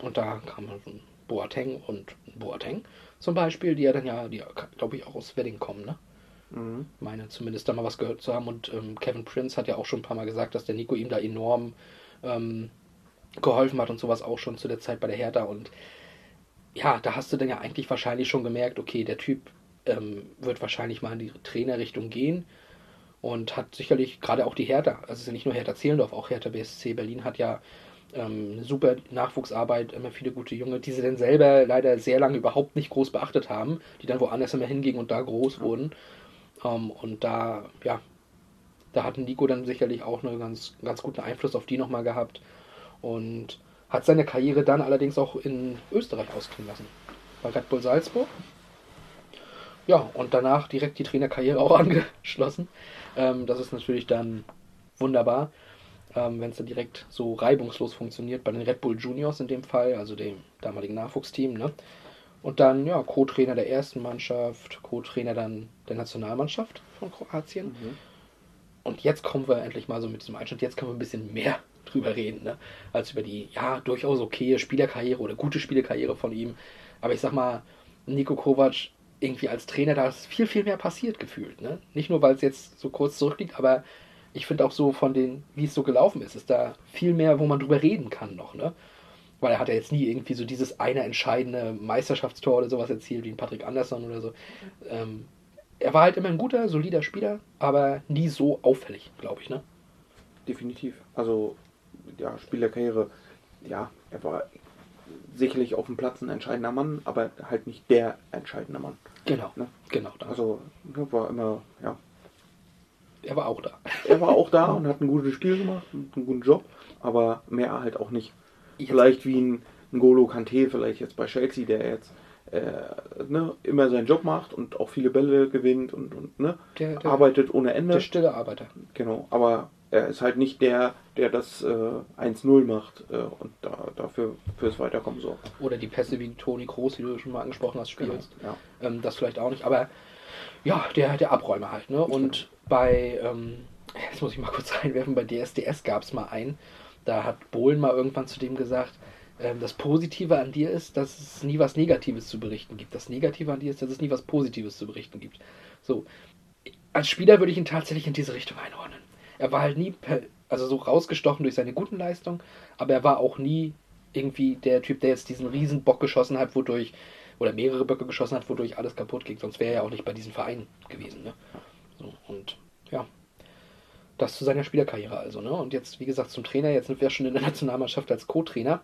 Und da kam so ein Boateng und Boateng zum Beispiel, die ja dann ja, die glaube ich auch aus Wedding kommen, ne? Mhm. meine zumindest da mal was gehört zu haben. Und ähm, Kevin Prince hat ja auch schon ein paar Mal gesagt, dass der Nico ihm da enorm ähm, geholfen hat und sowas auch schon zu der Zeit bei der Hertha. Und ja, da hast du dann ja eigentlich wahrscheinlich schon gemerkt, okay, der Typ ähm, wird wahrscheinlich mal in die Trainerrichtung gehen und hat sicherlich gerade auch die Hertha, also es ist ja nicht nur Hertha Zehlendorf, auch Hertha BSC Berlin hat ja ähm, eine super Nachwuchsarbeit, immer viele gute Junge, die sie dann selber leider sehr lange überhaupt nicht groß beachtet haben, die dann woanders immer hingingen und da groß wurden. Ähm, und da, ja, da hat Nico dann sicherlich auch einen ganz, ganz guten Einfluss auf die nochmal gehabt und hat seine Karriere dann allerdings auch in Österreich ausklingen lassen. Bei Red Bull Salzburg. Ja, und danach direkt die Trainerkarriere auch angeschlossen. Ähm, das ist natürlich dann wunderbar, ähm, wenn es dann direkt so reibungslos funktioniert. Bei den Red Bull Juniors in dem Fall, also dem damaligen Nachwuchsteam. Ne? Und dann, ja, Co-Trainer der ersten Mannschaft, Co-Trainer dann der Nationalmannschaft von Kroatien. Und jetzt kommen wir endlich mal so mit diesem Einschnitt. Jetzt können wir ein bisschen mehr drüber reden, ne? als über die, ja, durchaus okaye Spielerkarriere oder gute Spielerkarriere von ihm. Aber ich sag mal, Nico Kovac irgendwie als Trainer, da ist viel, viel mehr passiert gefühlt. Ne? Nicht nur, weil es jetzt so kurz zurückliegt, aber ich finde auch so von den, wie es so gelaufen ist, ist da viel mehr, wo man drüber reden kann noch. Ne? Weil er hat ja jetzt nie irgendwie so dieses eine entscheidende Meisterschaftstor oder sowas erzielt, wie ein Patrick Andersson oder so. Ähm, er war halt immer ein guter, solider Spieler, aber nie so auffällig, glaube ich, ne? Definitiv. Also, ja, Spielerkarriere, ja, er war sicherlich auf dem Platz ein entscheidender Mann, aber halt nicht der entscheidende Mann. Genau, Ne? genau. Da. Also ne, war immer, ja. er war auch da. Er war auch da und hat ein gutes Spiel gemacht, einen guten Job, aber mehr halt auch nicht. Jetzt- Vielleicht wie ein N'Golo Kante, vielleicht jetzt bei Chelsea, der jetzt äh, ne, immer seinen Job macht und auch viele Bälle gewinnt und, und ne, Der- der- arbeitet ohne Ende. Der stille Arbeiter. Genau, aber er ist halt nicht der, der das äh, 1-0 macht äh, und da, dafür fürs Weiterkommen sorgt. Oder die Pässe wie Toni Kroos, die du schon mal angesprochen hast, spielst. Ja. Ähm, das vielleicht auch nicht. Aber ja, der, der Abräumer halt. Ne? Und bei, ähm, jetzt muss ich mal kurz reinwerfen, bei DSDS gab es mal einen, da hat Bohlen mal irgendwann zu dem gesagt, ähm, das Positive an dir ist, dass es nie was Negatives zu berichten gibt. Das Negative an dir ist, dass es nie was Positives zu berichten gibt. So. Als Spieler würde ich ihn tatsächlich in diese Richtung einordnen. Er war halt nie, also so rausgestochen durch seine guten Leistungen, aber er war auch nie irgendwie der Typ, der jetzt diesen riesen Bock geschossen hat, wodurch, oder mehrere Böcke geschossen hat, wodurch alles kaputt ging. Sonst wäre er ja auch nicht bei diesem Verein gewesen. Ne? So, und ja, das zu seiner Spielerkarriere also. Ne? Und jetzt, wie gesagt, zum Trainer. Jetzt sind wir schon in der Nationalmannschaft als Co-Trainer.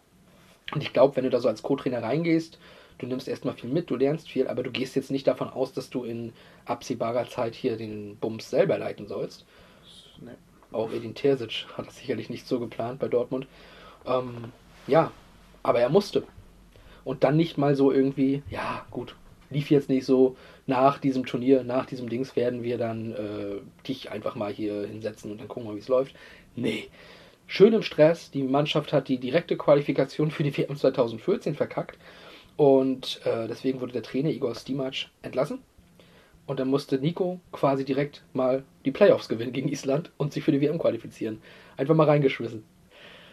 Und ich glaube, wenn du da so als Co-Trainer reingehst, du nimmst erstmal viel mit, du lernst viel, aber du gehst jetzt nicht davon aus, dass du in absehbarer Zeit hier den Bums selber leiten sollst. Ne. Auch Edin Terzic hat das sicherlich nicht so geplant bei Dortmund. Ähm, ja, aber er musste. Und dann nicht mal so irgendwie, ja, gut, lief jetzt nicht so, nach diesem Turnier, nach diesem Dings werden wir dann äh, dich einfach mal hier hinsetzen und dann gucken wir, wie es läuft. Nee. Schön im Stress. Die Mannschaft hat die direkte Qualifikation für die WM 2014 verkackt. Und äh, deswegen wurde der Trainer Igor Stimac entlassen. Und dann musste Nico quasi direkt mal die Playoffs gewinnen gegen Island und sich für die WM qualifizieren. Einfach mal reingeschmissen.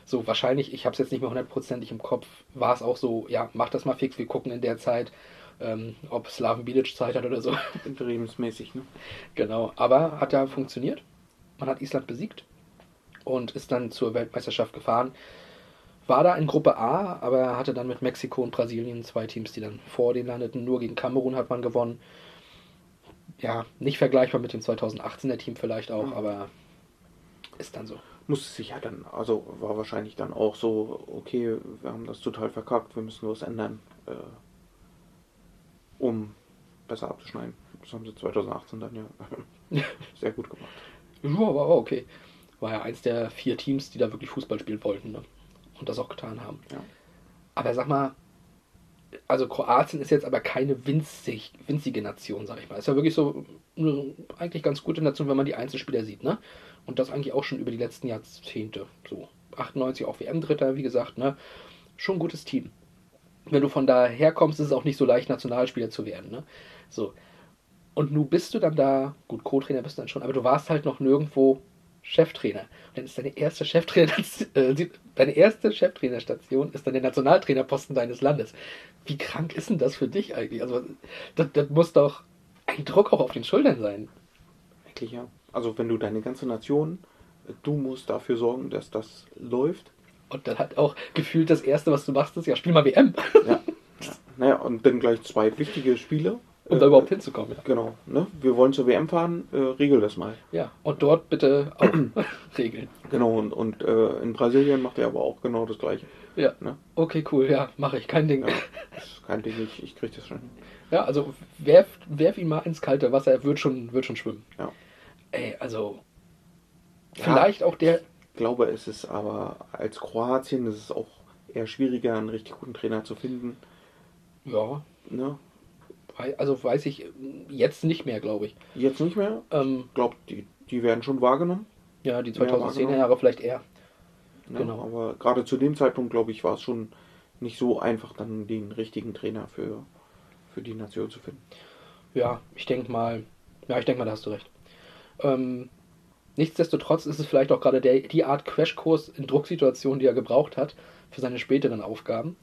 So, wahrscheinlich, ich habe es jetzt nicht mehr hundertprozentig im Kopf, war es auch so, ja, mach das mal fix, wir gucken in der Zeit, ähm, ob Slaven Bilic Zeit hat oder so. Interimsmäßig, ne? genau, aber hat ja funktioniert. Man hat Island besiegt und ist dann zur Weltmeisterschaft gefahren. War da in Gruppe A, aber hatte dann mit Mexiko und Brasilien zwei Teams, die dann vor denen landeten. Nur gegen Kamerun hat man gewonnen. Ja, nicht vergleichbar mit dem 2018er Team vielleicht auch, aber ist dann so. Musste sich ja dann, also war wahrscheinlich dann auch so, okay, wir haben das total verkackt, wir müssen was ändern, äh, um besser abzuschneiden. Das haben sie 2018 dann ja sehr gut gemacht. Ja, war war okay. War ja eins der vier Teams, die da wirklich Fußball spielen wollten ne? und das auch getan haben. Ja. Aber sag mal, also Kroatien ist jetzt aber keine winzig, winzige Nation, sag ich mal. Ist ja wirklich so eine eigentlich ganz gute Nation, wenn man die Einzelspieler sieht, ne? Und das eigentlich auch schon über die letzten Jahrzehnte. So 98 auch WM-Dritter, wie gesagt, ne? Schon ein gutes Team. Wenn du von daher kommst, ist es auch nicht so leicht, Nationalspieler zu werden, ne? So. Und nun bist du dann da, gut, Co-Trainer bist du dann schon, aber du warst halt noch nirgendwo Cheftrainer. Und dann ist deine erste Cheftrainer, äh, deine erste Cheftrainerstation ist dann der Nationaltrainerposten deines Landes. Wie krank ist denn das für dich eigentlich? Also, das, das muss doch ein Druck auch auf den Schultern sein. Eigentlich ja. Also wenn du deine ganze Nation, du musst dafür sorgen, dass das läuft. Und dann hat auch gefühlt das Erste, was du machst, ist ja, spiel mal WM, Ja. ja. Naja, und dann gleich zwei wichtige Spiele. Um Äh, da überhaupt hinzukommen. Ja. Genau, ne? Wir wollen zur WM fahren, äh, regel das mal. ja, und dort bitte auch regeln. Genau, und, und äh, in Brasilien macht er aber auch genau das gleiche. Ja, Ne? okay, cool, ja, mache ich, kein Ding. Ja, kein Ding, ich, ich krieg das schon. Ja, also werf, werf ihn mal ins kalte Wasser, er wird schon, wird schon schwimmen. Ja. Ey, also Ja. vielleicht auch der, Ich glaube, es ist aber als Kroatien ist es auch eher schwieriger, einen richtig guten Trainer zu finden. ja, Ne? Also weiß ich jetzt nicht mehr, glaube ich. Jetzt nicht mehr. Ähm, Ich glaube, die, die werden schon wahrgenommen. ja, die Ja, 2010er wahrgenommen. Jahre vielleicht eher. Ne? Genau. Aber gerade zu dem Zeitpunkt, glaube ich, war es schon nicht so einfach, dann den richtigen Trainer für, für die Nation zu finden. Ja, ich denke mal, ja, ich denke mal, da hast du recht. Ähm, nichtsdestotrotz ist es vielleicht auch gerade der, die Art Crashkurs in Drucksituationen, die er gebraucht hat für seine späteren Aufgaben.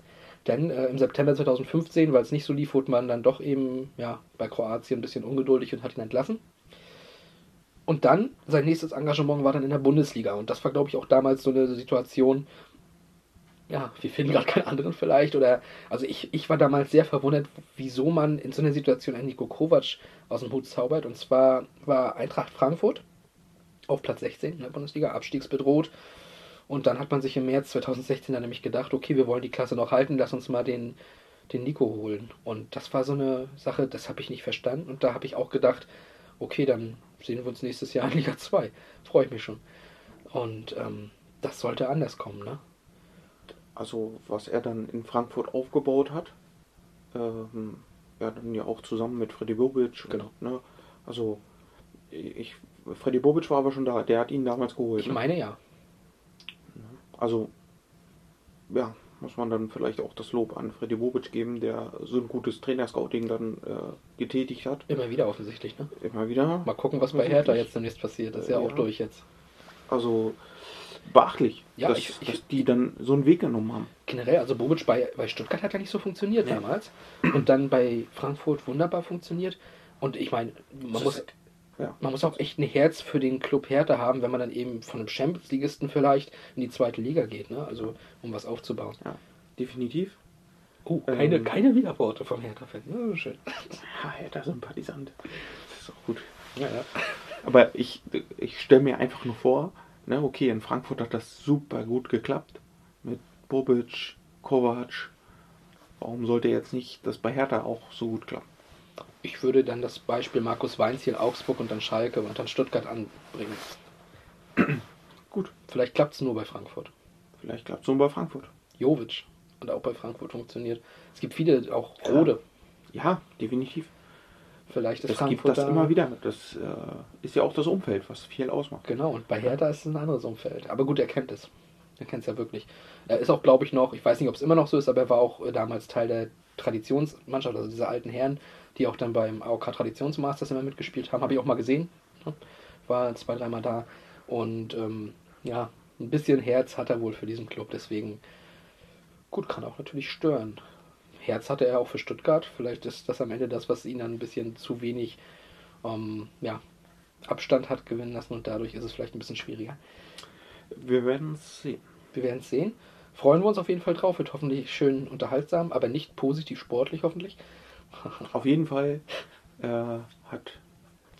Denn äh, im September 2015, weil es nicht so lief, wurde man dann doch eben ja, bei Kroatien ein bisschen ungeduldig und hat ihn entlassen. Und dann, sein nächstes Engagement war dann in der Bundesliga. Und das war, glaube ich, auch damals so eine Situation, ja, wir finden gerade keinen anderen vielleicht. Oder also ich, ich war damals sehr verwundert, wieso man in so einer Situation einen Niko Kovac aus dem Hut zaubert. Und zwar war Eintracht Frankfurt auf Platz 16 in der Bundesliga, abstiegsbedroht. Und dann hat man sich im März 2016 dann nämlich gedacht, okay, wir wollen die Klasse noch halten, lass uns mal den, den Nico holen. Und das war so eine Sache, das habe ich nicht verstanden. Und da habe ich auch gedacht, okay, dann sehen wir uns nächstes Jahr in Liga 2. Freue ich mich schon. Und ähm, das sollte anders kommen, ne? Also was er dann in Frankfurt aufgebaut hat, ähm, ja dann ja auch zusammen mit Freddy Bobic. Genau. Ne, also ich, Freddy Bobic war aber schon da, der hat ihn damals geholt. Ich ne? meine ja. Also ja, muss man dann vielleicht auch das Lob an Freddy Bobic geben, der so ein gutes Trainerscouting dann äh, getätigt hat. Immer wieder offensichtlich, ne? Immer wieder. Mal gucken, was bei Hertha jetzt demnächst passiert. Das ist ja, Ja. auch durch jetzt. Also beachtlich, Ja, dass, ich- ich- dass die dann so einen Weg genommen haben. Generell, also Bobic bei, bei Stuttgart hat ja nicht so funktioniert damals. Und dann bei Frankfurt wunderbar funktioniert. Und ich meine, man muss, Ja. man muss auch echt ein Herz für den Club Hertha haben, wenn man dann eben von einem Champions-Ligisten vielleicht in die zweite Liga geht, ne? Also um was aufzubauen. ja, definitiv. Oh, keine, Ähm. keine Widerworte vom Hertha-Fan. Ne? Schön. Ja, Hertha Sympathisant. Das ist auch gut. Ja, ja. Aber ich, ich stelle mir einfach nur vor, ne, okay, in Frankfurt hat das super gut geklappt. Mit Bobic, Kovac. Warum sollte jetzt nicht das bei Hertha auch so gut klappen? Ich würde dann das Beispiel Markus Weinziel, Augsburg und dann Schalke und dann Stuttgart anbringen. Gut, Vielleicht klappt es nur bei Frankfurt. vielleicht klappt es nur bei Frankfurt. Jovic und auch bei Frankfurt funktioniert. Es gibt viele, auch Rode. Ja, definitiv. Vielleicht ist gibt Frankfurt das da- immer wieder. Das äh, ist ja auch das Umfeld, was viel ausmacht. Genau, und bei Hertha ist es ein anderes Umfeld. Aber gut, er kennt es. Er kennt es ja wirklich. Er ist auch, glaube ich, noch, ich weiß nicht, ob es immer noch so ist, aber er war auch äh, damals Teil der Traditionsmannschaft, also diese alten Herren, die auch dann beim AOK Traditionsmasters immer mitgespielt haben. Habe ich auch mal gesehen. ne? War zwei, dreimal da. Und ähm, ja, ein bisschen Herz hat er wohl für diesen Club. Deswegen, gut, kann auch natürlich stören. Herz hatte er auch für Stuttgart. Vielleicht ist das am Ende das, was ihn dann ein bisschen zu wenig ähm, ja, Abstand hat gewinnen lassen und dadurch ist es vielleicht ein bisschen schwieriger. Wir werden es sehen. Wir werden es sehen. Freuen wir uns auf jeden Fall drauf. Wird hoffentlich schön unterhaltsam, aber nicht positiv sportlich hoffentlich. Auf jeden Fall äh, hat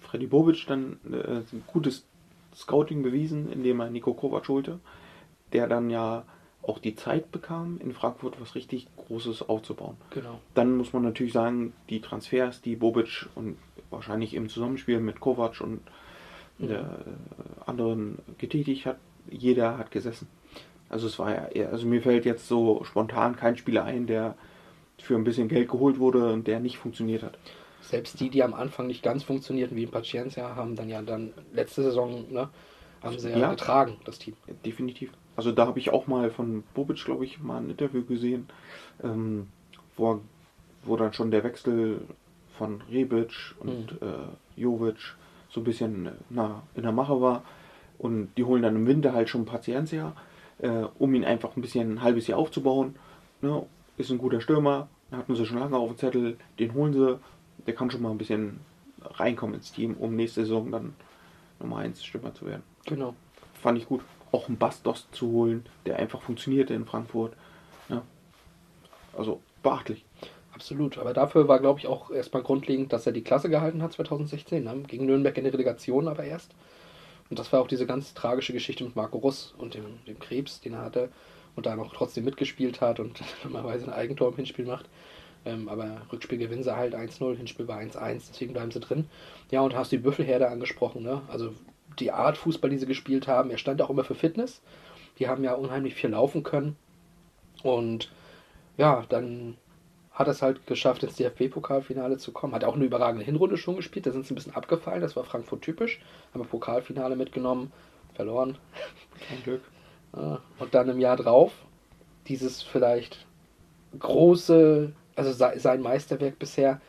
Freddy Bobic dann äh, ein gutes Scouting bewiesen, indem er Nico Kovac holte, der dann ja auch die Zeit bekam, in Frankfurt was richtig Großes aufzubauen. Genau. Dann muss man natürlich sagen, die Transfers, die Bobic und wahrscheinlich im Zusammenspiel mit Kovac und der, äh, anderen getätigt hat, jeder hat gesessen. Also es war ja, eher- also mir fällt jetzt so spontan kein Spieler ein, der für ein bisschen Geld geholt wurde und der nicht funktioniert hat. Selbst die, die am Anfang nicht ganz funktionierten, wie in Paciencia, haben dann ja dann letzte Saison, ne, haben sie ja, Ja. getragen, das Team. Definitiv. Also da habe ich auch mal von Bobic, glaube ich, mal ein Interview gesehen, ähm, wo, wo dann schon der Wechsel von Rebic und äh, Jovic so ein bisschen äh, na, in der Mache war. Und die holen dann im Winter halt schon Paciencia, äh, um ihn einfach ein bisschen ein halbes Jahr aufzubauen. Ne? Ist ein guter Stürmer, hatten sie schon lange auf dem Zettel, den holen sie. Der kann schon mal ein bisschen reinkommen ins Team, um nächste Saison dann Nummer 1 Stürmer zu werden Genau. fand ich gut. Auch einen Bastos zu holen, der einfach funktionierte in Frankfurt. Ja. Also beachtlich. Absolut. Aber dafür war, glaube ich, auch erstmal grundlegend, dass er die Klasse gehalten hat 2016, ne? gegen Nürnberg in der Relegation aber erst. Und das war auch diese ganz tragische Geschichte mit Marco Russ und dem, dem Krebs, den er hatte und da noch trotzdem mitgespielt hat und normalerweise ein Eigentor im Hinspiel macht. Ähm, aber Rückspiel gewinnen sie halt 1-0, Hinspiel war 1-1, deswegen bleiben sie drin. Ja, und hast die Büffelherde angesprochen, ne? Also die Art Fußball, die sie gespielt haben, er stand auch immer für Fitness. Die haben ja unheimlich viel laufen können. Und ja, dann hat es halt geschafft, ins DFB-Pokalfinale zu kommen. Hat auch eine überragende Hinrunde schon gespielt, da sind sie ein bisschen abgefallen, das war Frankfurt typisch. Haben wir Pokalfinale mitgenommen, verloren. Kein Glück. Ja, Und dann im Jahr drauf dieses vielleicht große, also se- sein Meisterwerk bisher,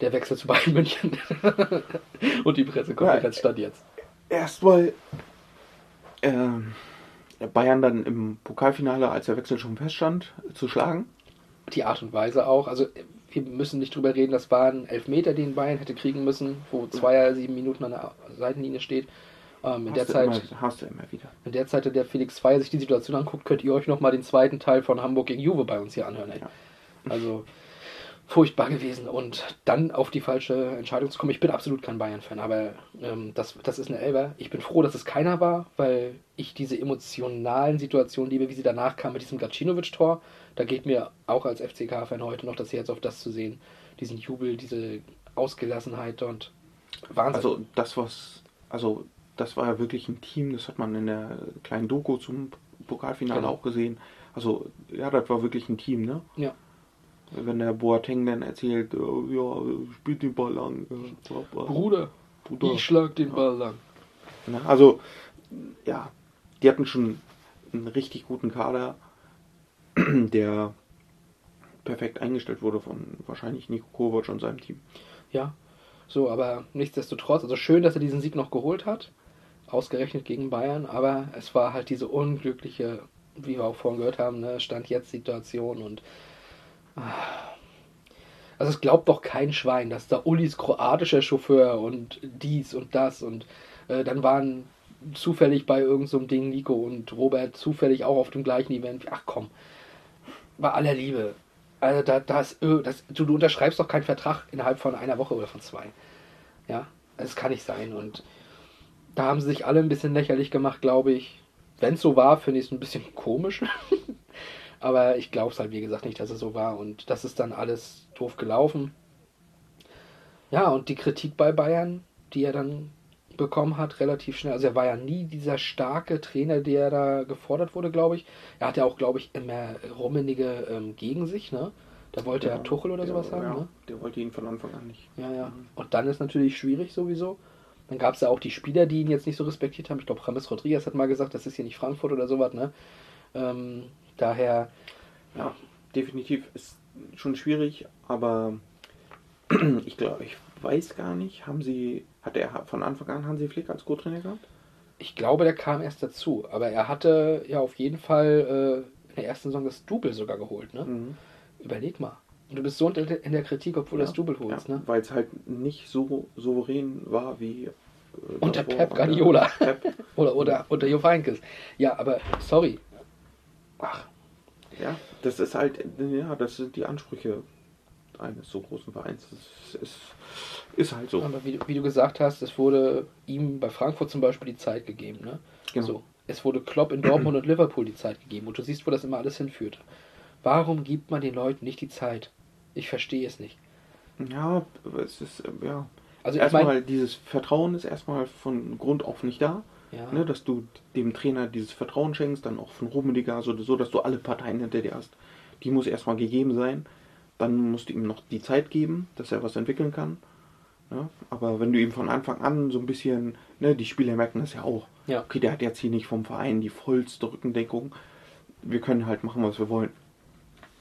der Wechsel zu Bayern München. Und die Pressekonferenz Ja, stand jetzt. Erstmal ähm, Bayern dann im Pokalfinale, als der Wechsel schon feststand, zu schlagen. Die Art und Weise auch. Also wir müssen nicht drüber reden, das waren Elfmeter, den Bayern hätte kriegen müssen, wo Zweier sieben Minuten an der Seitenlinie steht. Ähm, in, der Hast du Zeit, immer, hast du immer wieder. in der Zeit, in der Felix Zweier sich die Situation anguckt, könnt ihr euch nochmal den zweiten Teil von Hamburg gegen Juve bei uns hier anhören. Ja. Also furchtbar gewesen und dann auf die falsche Entscheidung zu kommen. Ich bin absolut kein Bayern-Fan, aber ähm, das, das ist eine Elber. Ich bin froh, dass es keiner war, weil ich diese emotionalen Situationen liebe, wie sie danach kam mit diesem Gacinovic-Tor. Da geht mir auch als FCK-Fan heute noch das Herz auf das zu sehen. Diesen Jubel, diese Ausgelassenheit und Wahnsinn. Also das was, also das war ja wirklich ein Team, das hat man in der kleinen Doku zum Pokalfinale Genau. auch gesehen. Also ja, das war wirklich ein Team, ne? ja. Wenn der Boateng dann erzählt, äh, ja, spielt den Ball lang. Bruder, Bruder. ich schlag den Ball lang. Ne? Also, ja, die hatten schon einen richtig guten Kader, der perfekt eingestellt wurde von wahrscheinlich Nico Kovac und seinem Team. Ja, so, aber nichtsdestotrotz, also schön, dass er diesen Sieg noch geholt hat, ausgerechnet gegen Bayern, aber es war halt diese unglückliche, wie wir auch vorhin gehört haben, ne, Stand-Jetzt-Situation und ah. also es glaubt doch kein Schwein, dass da Ulis kroatischer Chauffeur und dies und das und äh, dann waren zufällig bei irgendeinem so Ding Nico und Robert zufällig auch auf dem gleichen Event. Ach komm, bei aller Liebe. Also da, das, das, du, du unterschreibst doch keinen Vertrag innerhalb von einer Woche oder von zwei. Ja, das kann nicht sein. Und da haben sie sich alle ein bisschen lächerlich gemacht, glaube ich. Wenn es so war, finde ich es ein bisschen komisch. Aber ich glaube es halt, wie gesagt, nicht, dass es so war. Und das ist dann alles doof gelaufen. Ja, und die Kritik bei Bayern, die er dann bekommen hat, relativ schnell. Also er war ja nie dieser starke Trainer, der da gefordert wurde, glaube ich. Er hatte auch, glaube ich, immer Rummenige ähm, gegen sich, ne? Da wollte er Tuchel oder der, sowas haben, ja, ne? Der wollte ihn von Anfang an nicht. Ja, ja. Und dann ist natürlich schwierig sowieso. Dann gab es ja auch die Spieler, die ihn jetzt nicht so respektiert haben. Ich glaube, James Rodriguez hat mal gesagt, das ist hier nicht Frankfurt oder sowas, ne? Ähm, daher, Ja, definitiv ist schon schwierig, aber ich glaube, ich weiß gar nicht, haben sie, hat er von Anfang an Hansi Flick als Co-Trainer gehabt? ich glaube, der kam erst dazu. Aber er hatte ja auf jeden Fall äh, in der ersten Saison das Double sogar geholt, ne? Mhm. Überleg mal. Und du bist so in der Kritik, obwohl du das Double holst, ja, ne? Weil es halt nicht so souverän war wie äh, Unter. Pep Guardiola. Pep. Oder, oder unter Jupp Heynckes. Ja, aber sorry. Ach, Ja, das ist halt, ja, das sind die Ansprüche eines so großen Vereins. Das ist, ist halt so. Aber wie, du- wie du gesagt hast, es wurde ihm bei Frankfurt zum Beispiel die Zeit gegeben. Ne? Genau. So, es wurde Klopp in Dortmund und Liverpool die Zeit gegeben. Und du siehst, wo das immer alles hinführt. Warum gibt man den Leuten nicht die Zeit? Ich verstehe es nicht. Ja, aber es ist, äh, ja. Also ich erstmal, meine, dieses Vertrauen ist erstmal von Grund auf nicht da. ja, Ne, dass du dem Trainer dieses Vertrauen schenkst, dann auch von Rummeliger, so, so dass du alle Parteien hinter dir hast. Die muss erstmal gegeben sein. Dann musst du ihm noch die Zeit geben, dass er was entwickeln kann. Ne? Aber wenn du ihm von Anfang an so ein bisschen, ne, die Spieler merken das ja auch. Ja. Okay, der hat jetzt hier nicht vom Verein die vollste Rückendeckung. Wir können halt machen, was wir wollen.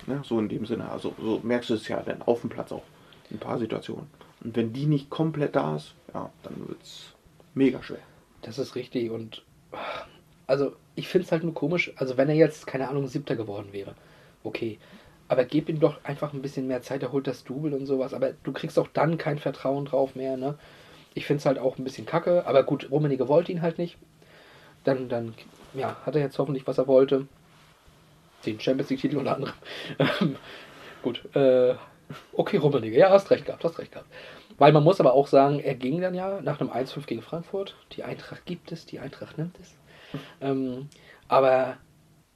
Ne? So in dem Sinne. Also so merkst du es ja dann auf dem Platz auch. In ein paar Situationen. Und wenn die nicht komplett da ist, ja, dann wird es mega schwer. das ist richtig. Und also ich finde es halt nur komisch. Also wenn er jetzt, keine Ahnung, Siebter geworden wäre, okay. Aber gib ihm doch einfach ein bisschen mehr Zeit, er holt das Double und sowas. Aber du kriegst auch dann kein Vertrauen drauf mehr, ne? Ich finde es halt auch ein bisschen kacke. Aber gut, Rummenigge wollte ihn halt nicht. Dann, dann, ja, hat er jetzt hoffentlich, was er wollte. Den Champions League-Titel unter anderem. Ähm, gut, äh, okay, Rummenigge, ja, hast recht gehabt, hast recht gehabt. Weil man muss aber auch sagen, er ging dann ja nach einem 1-5 gegen Frankfurt. Die Eintracht gibt es, die Eintracht nimmt es. Ähm, aber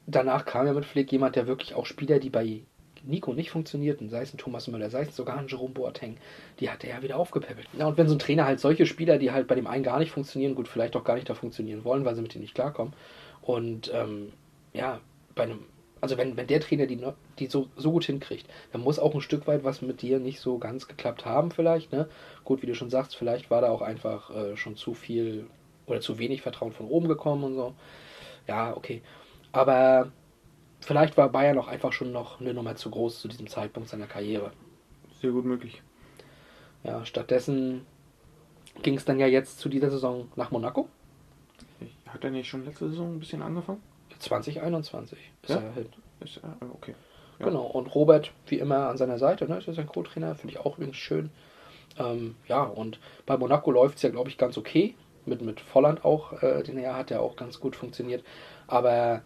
danach kam ja mit Flick jemand, der wirklich auch Spieler, die bei Nico nicht funktionierten, sei es ein Thomas Müller, sei es sogar ein Jerome Boateng, die hat er ja wieder aufgepäppelt. Ja, und wenn so ein Trainer halt solche Spieler, die halt bei dem einen gar nicht funktionieren, gut, vielleicht auch gar nicht da funktionieren wollen, weil sie mit denen nicht klarkommen. Und ähm, ja, bei einem, also wenn, wenn der Trainer die, die so, so gut hinkriegt, dann muss auch ein Stück weit was mit dir nicht so ganz geklappt haben, vielleicht. Ne? Gut, wie du schon sagst, vielleicht war da auch einfach äh, schon zu viel oder zu wenig Vertrauen von oben gekommen und so. Ja, okay. Aber vielleicht war Bayern auch einfach schon noch eine Nummer zu groß zu diesem Zeitpunkt seiner Karriere. Sehr gut möglich. Ja, stattdessen ging es dann ja jetzt zu dieser Saison nach Monaco. Hat er nicht schon letzte Saison ein bisschen angefangen? 2021 ist Ja? er hin. Ist, äh, okay. Ja. Genau, und Robert, wie immer, an seiner Seite, ne? ist ja sein Co-Trainer, finde ich auch übrigens schön. Ähm, ja, und bei Monaco läuft es ja, glaube ich, ganz okay. Mit, mit Volland auch, äh, den er hat, der auch ganz gut funktioniert. Aber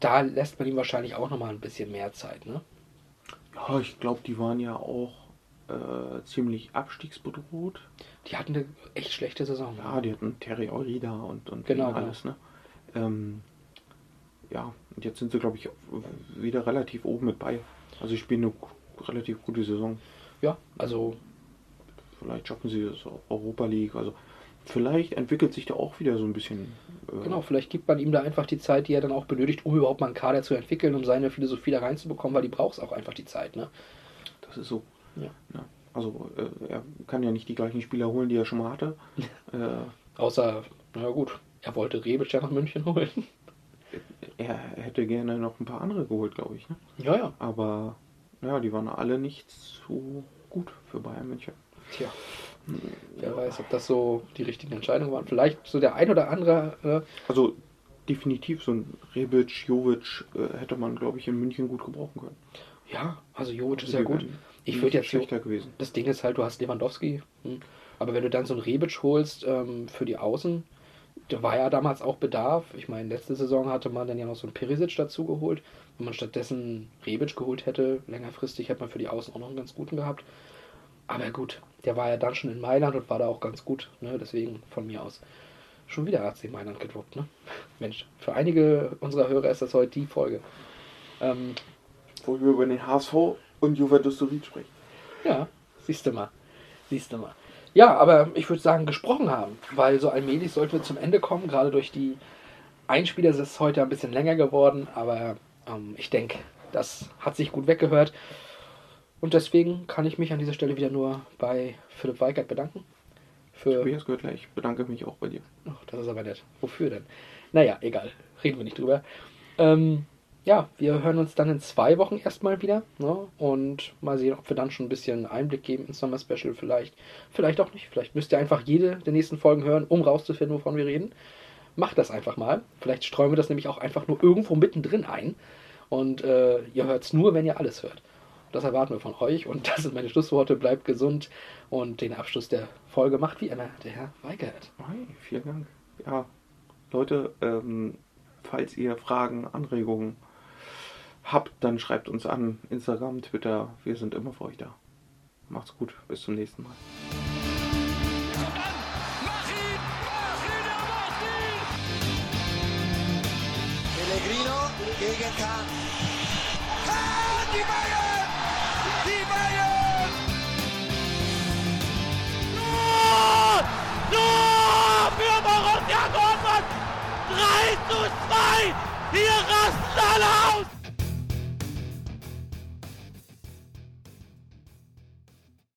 da lässt man ihm wahrscheinlich auch nochmal ein bisschen mehr Zeit, ne? Ja, ich glaube, die waren ja auch äh, ziemlich abstiegsbedroht. Die hatten eine echt schlechte Saison. Ja, die hatten Terry Eurida und, und Genau, alles, ne? Ähm, ja, und jetzt sind sie, glaube ich, wieder relativ oben mit bei. Also ich spiele eine relativ gute Saison. Ja, also Vielleicht schaffen sie das Europa League. Also vielleicht entwickelt sich da auch wieder so ein bisschen. Äh, Genau, vielleicht gibt man ihm da einfach die Zeit, die er dann auch benötigt, um überhaupt mal einen Kader zu entwickeln, um seine Philosophie da reinzubekommen, weil die braucht auch einfach die Zeit. Ne? Das ist so. Ja. Ja. Also äh, er kann ja nicht die gleichen Spieler holen, die er schon mal hatte. äh, Außer, na gut, er wollte Rebic ja nach München holen. Er hätte gerne noch ein paar andere geholt, glaube ich. Ne? Ja, ja. Aber ja, die waren alle nicht so gut für Bayern München. Tja, wer weiß, ob das so die richtigen Entscheidungen waren. Vielleicht so der ein oder andere, äh, Also definitiv so ein Rebic, Jovic äh, hätte man, glaube ich, in München gut gebrauchen können. ja, also Jovic ist Also ja die gut. Ich würde jetzt schlechter gewesen. das Ding ist halt, du hast Lewandowski, hm. aber wenn du dann so einen Rebic holst ähm, für die Außen, da war ja damals auch Bedarf. Ich meine, letzte Saison hatte man dann ja noch so einen Perisic dazu geholt. Wenn man stattdessen Rebic geholt hätte, längerfristig hätte man für die Außen auch noch einen ganz guten gehabt. Aber gut, der war ja dann schon in Mailand und war da auch ganz gut. Ne? Deswegen von mir aus schon wieder AC Mailand gedroppt. Ne? Mensch, für einige unserer Hörer ist das heute die Folge. Ähm, Wo wir über den HSV und Juventus Turin sprechen. ja, siehst du mal. Siehst du mal. Ja, aber ich würde sagen, gesprochen haben, weil so allmählich sollten wir zum Ende kommen. Gerade durch die Einspieler ist es heute ein bisschen länger geworden, aber ähm, ich denke, das hat sich gut weggehört. Und deswegen kann ich mich an dieser Stelle wieder nur bei Philipp Weigert bedanken. Für Tobias gleich. Ich bedanke mich auch bei dir. Ach, das ist aber nett. Wofür denn? Naja, egal. Reden wir nicht drüber. Ähm, ja, wir hören uns dann in zwei Wochen erstmal wieder. Ne? Und mal sehen, ob wir dann schon ein bisschen Einblick geben ins Sommer Special vielleicht. Vielleicht auch nicht. Vielleicht müsst ihr einfach jede der nächsten Folgen hören, um rauszufinden, wovon wir reden. Macht das einfach mal. Vielleicht streuen wir das nämlich auch einfach nur irgendwo mittendrin ein. Und äh, ihr hört es nur, wenn ihr alles hört. Das erwarten wir von euch. Und das sind meine Schlussworte. Bleibt gesund. Und den Abschluss der Folge macht wie immer der Herr Weigert. Hi, vielen Dank. Ja, Leute, ähm, falls ihr Fragen, Anregungen habt, dann schreibt uns an. Instagram, Twitter. Wir sind immer für euch da. Macht's gut. Bis zum nächsten Mal. Pellegrino gegen Kahn. Ah, die Bayern! Die Bayern! Tor! Tor für Borussia Dortmund! 3 zu 2! Hier rasten alle aus!